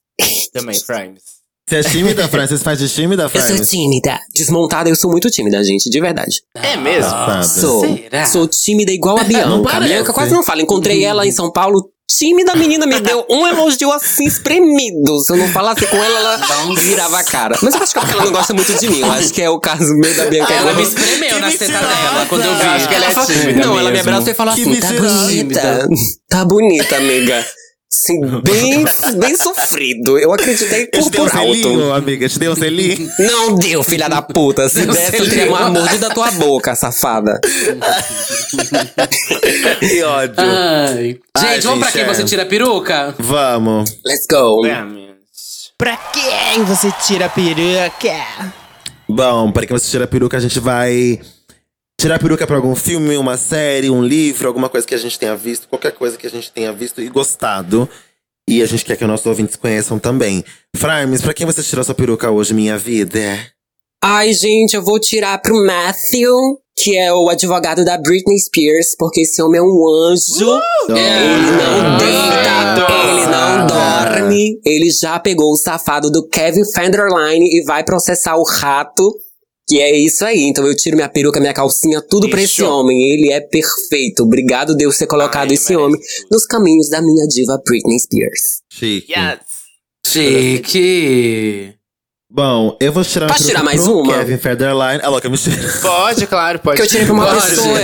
Também, Primes. Você é tímida, Francis? Faz de tímida, Eu sou tímida. Desmontada, eu sou muito tímida, gente, de verdade. É mesmo? Passada. Sou. Será? Sou tímida igual a Bianca. Não a. Bianca quase não fala. Encontrei ela em São Paulo, tímida menina me deu um elogio assim espremido. Se eu não falasse com ela, ela virava a cara. Mas eu acho que é ela não gosta muito de mim. Eu acho que é o caso meio da Bianca. Ela me espremeu na seta dela quando eu vi. Eu acho que ela é tímida Não, ela me mesmo. abraçou e falou Que assim: tá bonita. Tá bonita, amiga. Sim, bem, bem sofrido. Eu acreditei Eu por, te dei um por alto. selinho, amiga. Eu te dei um selinho. Não deu, filha da puta. Se Deu desse, eu selinho. teria uma mordida da tua boca, safada. que ódio. Ai. Ai, Gente, vamos pra gente, quem é. você tira a peruca? Vamos. Let's go. Pra quem você tira a peruca? Bom, para que você tira a peruca, a gente vai tirar a peruca pra algum filme, uma série, um livro, alguma coisa que a gente tenha visto, qualquer coisa que a gente tenha visto e gostado. E a gente quer que os nossos ouvintes conheçam também. Frames, pra quem você tirou sua peruca hoje, minha vida? Ai, gente, eu vou tirar pro Matthew, que é o advogado da Britney Spears, porque esse homem é um anjo. Ele não deita, ele não dorme. Ele já pegou o safado do Kevin Federline e vai processar o rato. Que é isso aí. Então eu tiro minha peruca, minha calcinha, tudo pra esse homem. Ele é perfeito. Obrigado, Deus, ter colocado Ai, esse homem tudo. nos caminhos da minha diva Britney Spears. Chique. Chique. Bom, eu vou tirar peruca tirar mais pro uma? Kevin Federline. Ah, louca. Pode, claro, pode. que eu tirei pra uma Pode. pessoa.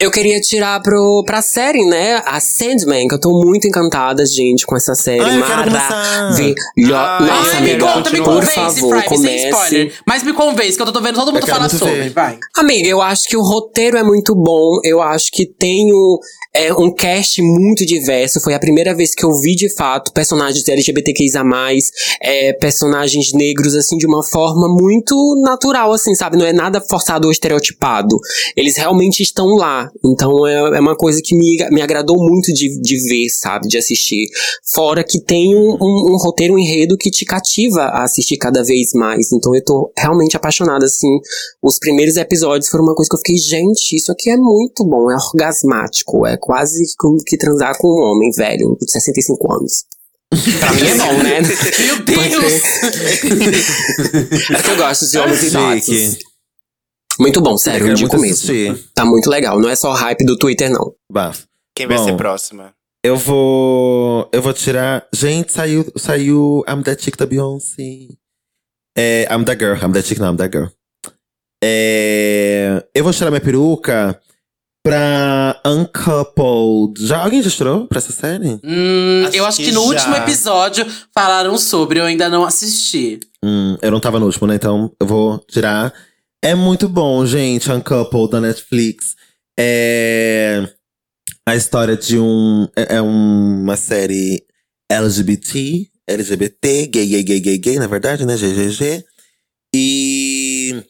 Eu queria tirar pro, pra série, né? A Sandman, que eu tô muito encantada, gente, com essa série. Ai. Maravilhosa. Nossa, ai, me amiga, conta, me por convence, favor, Prime, sem comece. spoiler. Mas me convence, que eu tô vendo todo mundo falar sobre. ver. Vai. Amiga, eu acho que o roteiro é muito bom. Eu acho que tem o- é, um cast muito diverso. Foi a primeira vez que eu vi, de fato, personagens LGBTQIs a mais, é, personagens negros, assim, de uma forma muito natural, assim, sabe? Não é nada forçado ou estereotipado. Eles realmente estão lá. Então é, é uma coisa que me, me agradou muito de, de ver, sabe? De assistir. Fora que tem um, um, um roteiro, um enredo que te cativa a assistir cada vez mais. Então eu tô realmente apaixonada, assim. Os primeiros episódios foram uma coisa que eu fiquei, gente, isso aqui é muito bom, é orgasmático, é quase como que transar com um homem velho, de 65 anos. pra mim é bom, né? Meu Deus! É que eu gosto de homens idosos. Muito bom, sério, Eu indico muito mesmo. assistir. Tá muito legal, não é só hype do Twitter, não. Bafo. Quem vai Bom. ser próxima? Eu vou. Eu vou tirar. Gente, saiu, saiu I'm That Chick da Beyoncé. É, I'm That Girl. I'm That Chick, não, I'm That Girl. É, eu vou tirar minha peruca pra Uncoupled. Já, alguém já tirou pra essa série? Hum, Acho eu acho que, que no já. último episódio falaram sobre, eu ainda não assisti. Hum, eu não tava no último, né? Então eu vou tirar. É muito bom, gente. Uncoupled da Netflix. É. A história de um. É é uma série LGBT. LGBT, gay, gay, gay, gay, gay, na verdade, né? GGG. E.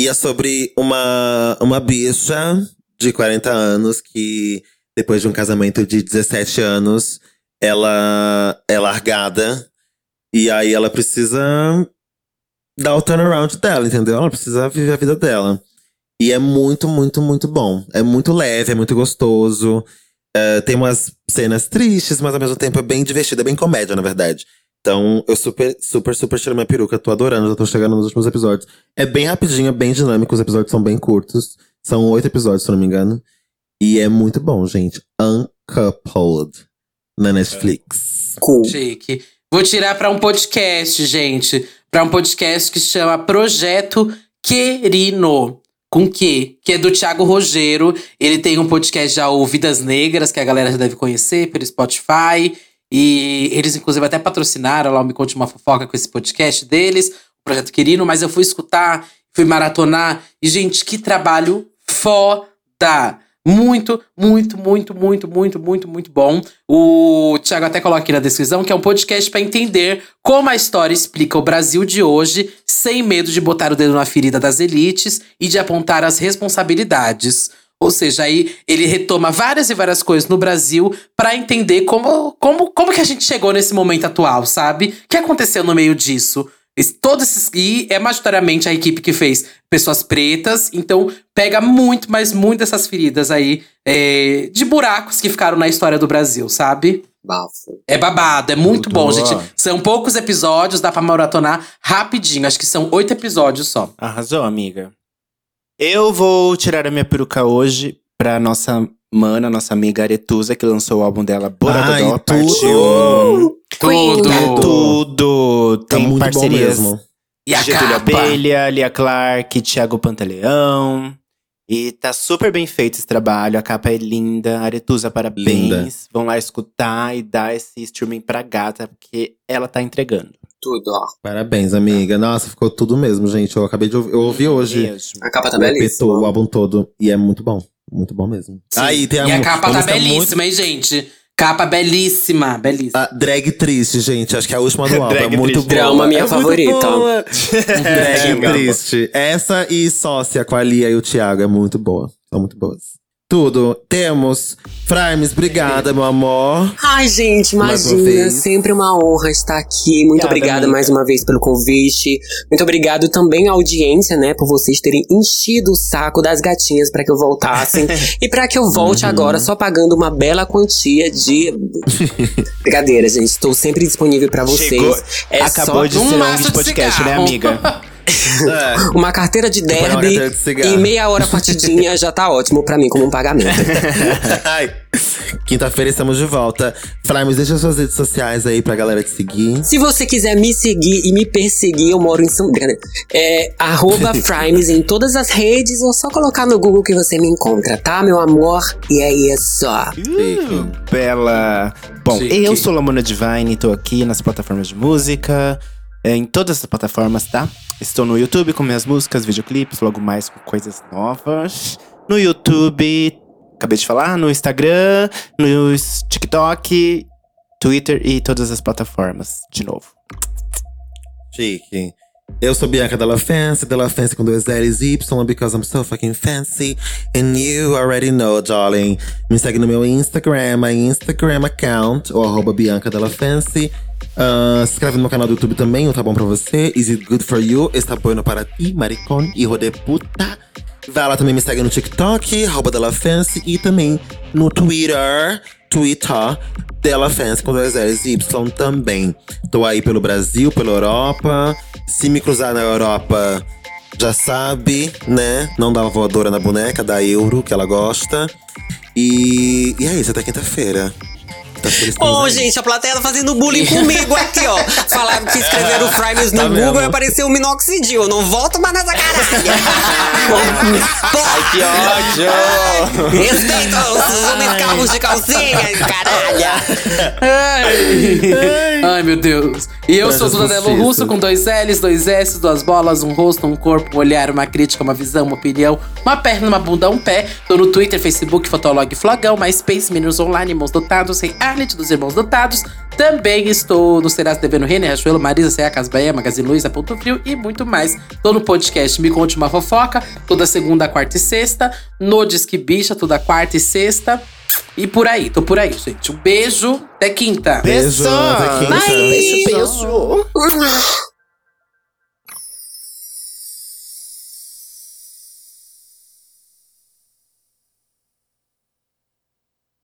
E é sobre uma, uma bicha de 40 anos que, depois de um casamento de 17 anos, ela é largada. E aí ela precisa dar o turnaround dela, entendeu? Ela precisa viver a vida dela. E é muito, muito, muito bom. É muito leve, é muito gostoso. É, tem umas cenas tristes, mas ao mesmo tempo é bem divertido, é bem comédia, na verdade. Então, eu super, super, super tiro minha peruca. Tô adorando, já tô chegando nos últimos episódios. É bem rapidinho, é bem dinâmico, os episódios são bem curtos. São oito episódios, se eu não me engano. E é muito bom, gente. Uncoupled na Netflix. Cool. Chique. Vou tirar pra um podcast, gente. Pra um podcast que chama Projeto Querino. Com que? Que é do Thiago Rogero. Ele tem um podcast já, o Vidas Negras, que a galera já deve conhecer pelo Spotify. E eles, inclusive, até patrocinaram lá o Me Conte Uma Fofoca com esse podcast deles, o Projeto Querino. Mas eu fui escutar, fui maratonar. E, gente, que trabalho foda! Muito, muito, muito, muito, muito, muito, muito bom. O Thiago até coloca aqui na descrição que é um podcast para entender como a história explica o Brasil de hoje, sem medo de botar o dedo na ferida das elites e de apontar as responsabilidades. Ou seja, aí ele retoma várias e várias coisas no Brasil para entender como, como, como que a gente chegou nesse momento atual, sabe? O que aconteceu no meio disso? Esse- Todos esses. E é majoritariamente a equipe que fez pessoas pretas, então pega muito, mas muito dessas feridas aí é, de buracos que ficaram na história do Brasil, sabe? Bafo. É babado, é muito Muito bom, boa. gente. São poucos episódios, dá pra maratonar rapidinho. Acho que são oito episódios só. Arrasou, amiga. Eu vou tirar a minha peruca hoje pra nossa Mana, nossa amiga Aretusa, que lançou o álbum dela Borogodó, Ai, parte tudo! 1. Tudo. É tudo! Tá Tem muito parcerias. E a Getúlio? Abelha, Lia Clark, Thiago Pantaleão. E tá super bem feito esse trabalho. A capa é linda. Aretusa, parabéns. Linda. Vão lá escutar e dar esse streaming pra gata, porque ela tá entregando. Tudo, ó. Parabéns, amiga. Nossa, ficou tudo mesmo, gente. Eu acabei de ouvir. Eu ouvi hoje Mesmo. A capa tá todo, o belíssima. álbum todo. E é muito bom. Muito bom mesmo. Sim. Aí tem a, e a capa tá belíssima, hein, gente? Capa belíssima, belíssima. A drag triste, gente. Acho que é a última do álbum. É muito boa. Drama, minha É muito favorita. drag É, triste. Essa e Sócia com a Lia e o Thiago é muito boa. São muito boas. Tudo. Temos. Frames, obrigada, meu amor. Ai, gente, uma imagina. Sempre uma honra estar aqui. Muito Obrigada, obrigada mais uma vez pelo convite. Muito obrigado também à audiência, né, por vocês terem enchido o saco das gatinhas pra que eu voltasse. e pra que eu volte Uhum. agora só pagando uma bela quantia de. Brincadeira, gente. Estou sempre disponível pra vocês. Chegou- É Acabou só de ser um de podcast, né, amiga? É. uma carteira de derby carteira de e meia hora partidinha já tá ótimo pra mim como um pagamento. Quinta-feira estamos de volta. Frames, deixa suas redes sociais aí pra galera te seguir. Se você quiser me seguir e me perseguir, eu moro em São Brincadeira. É arroba Frames em todas as redes, ou só colocar no Google que você me encontra, tá, meu amor? E é isso. Uh, Bela. Bom, Chique. eu sou Lamona Divine, tô aqui nas plataformas de música, em todas as plataformas, tá? Estou no YouTube com minhas músicas, videoclipes, logo mais com coisas novas. No YouTube, acabei de falar, no Instagram, no TikTok, Twitter e todas as plataformas, de novo. Chique. Eu sou Bianca Della Fancy, Della Fancy com dois L's Y, because I'm so fucking fancy. And you already know, darling. Me segue no meu Instagram, my Instagram account, ou arroba Bianca Della Fancy. Ah, se inscreve no meu canal do YouTube também, o Tá Bom Pra Você. Is it good for you? Está bueno para ti, maricón, hijo de puta. Vai lá também me segue no TikTok, arroba Della Fancy. E também no Twitter, Twitter, Della Fancy com dois L's e Y também. Tô aí pelo Brasil, pela Europa. Se me cruzar na Europa, já sabe, né? Não dá uma voadora na boneca, dá euro, que ela gosta. E, e é isso, até quinta-feira. Tá Ô, isso aí? gente, a plateia tá fazendo bullying comigo aqui, ó. Falaram que escreveram Frames no Tá Google vendo? e apareceu o minoxidil. Eu não volto mais nessa caralho. Ai, Que ódio! Respeita os homens calvos de calcinha, caralho. Ai. Ai, meu Deus. E eu sou Duda Delo postiças. Russo, com dois L's, dois S, duas bolas, um rosto, um corpo, um olhar, uma crítica, uma visão, uma opinião, uma perna, uma bunda, um pé. Tô no Twitter, Facebook, Fotolog, Flogão, MySpace, Meninos Online, Irmãos Dotados, Reality dos Irmãos Dotados. Também estou no Serás TV no Renner, Rachuelo, Marisa, C.A. Casbaia, Magazine Luiza, Ponto Frio e muito mais. Tô no podcast Me Conte Uma Fofoca, toda segunda, quarta e sexta. No Disque Bicha, toda quarta e sexta. E por aí, tô por aí, gente. Um beijo, até quinta. Beijo, até quinta. Beijo, beijo.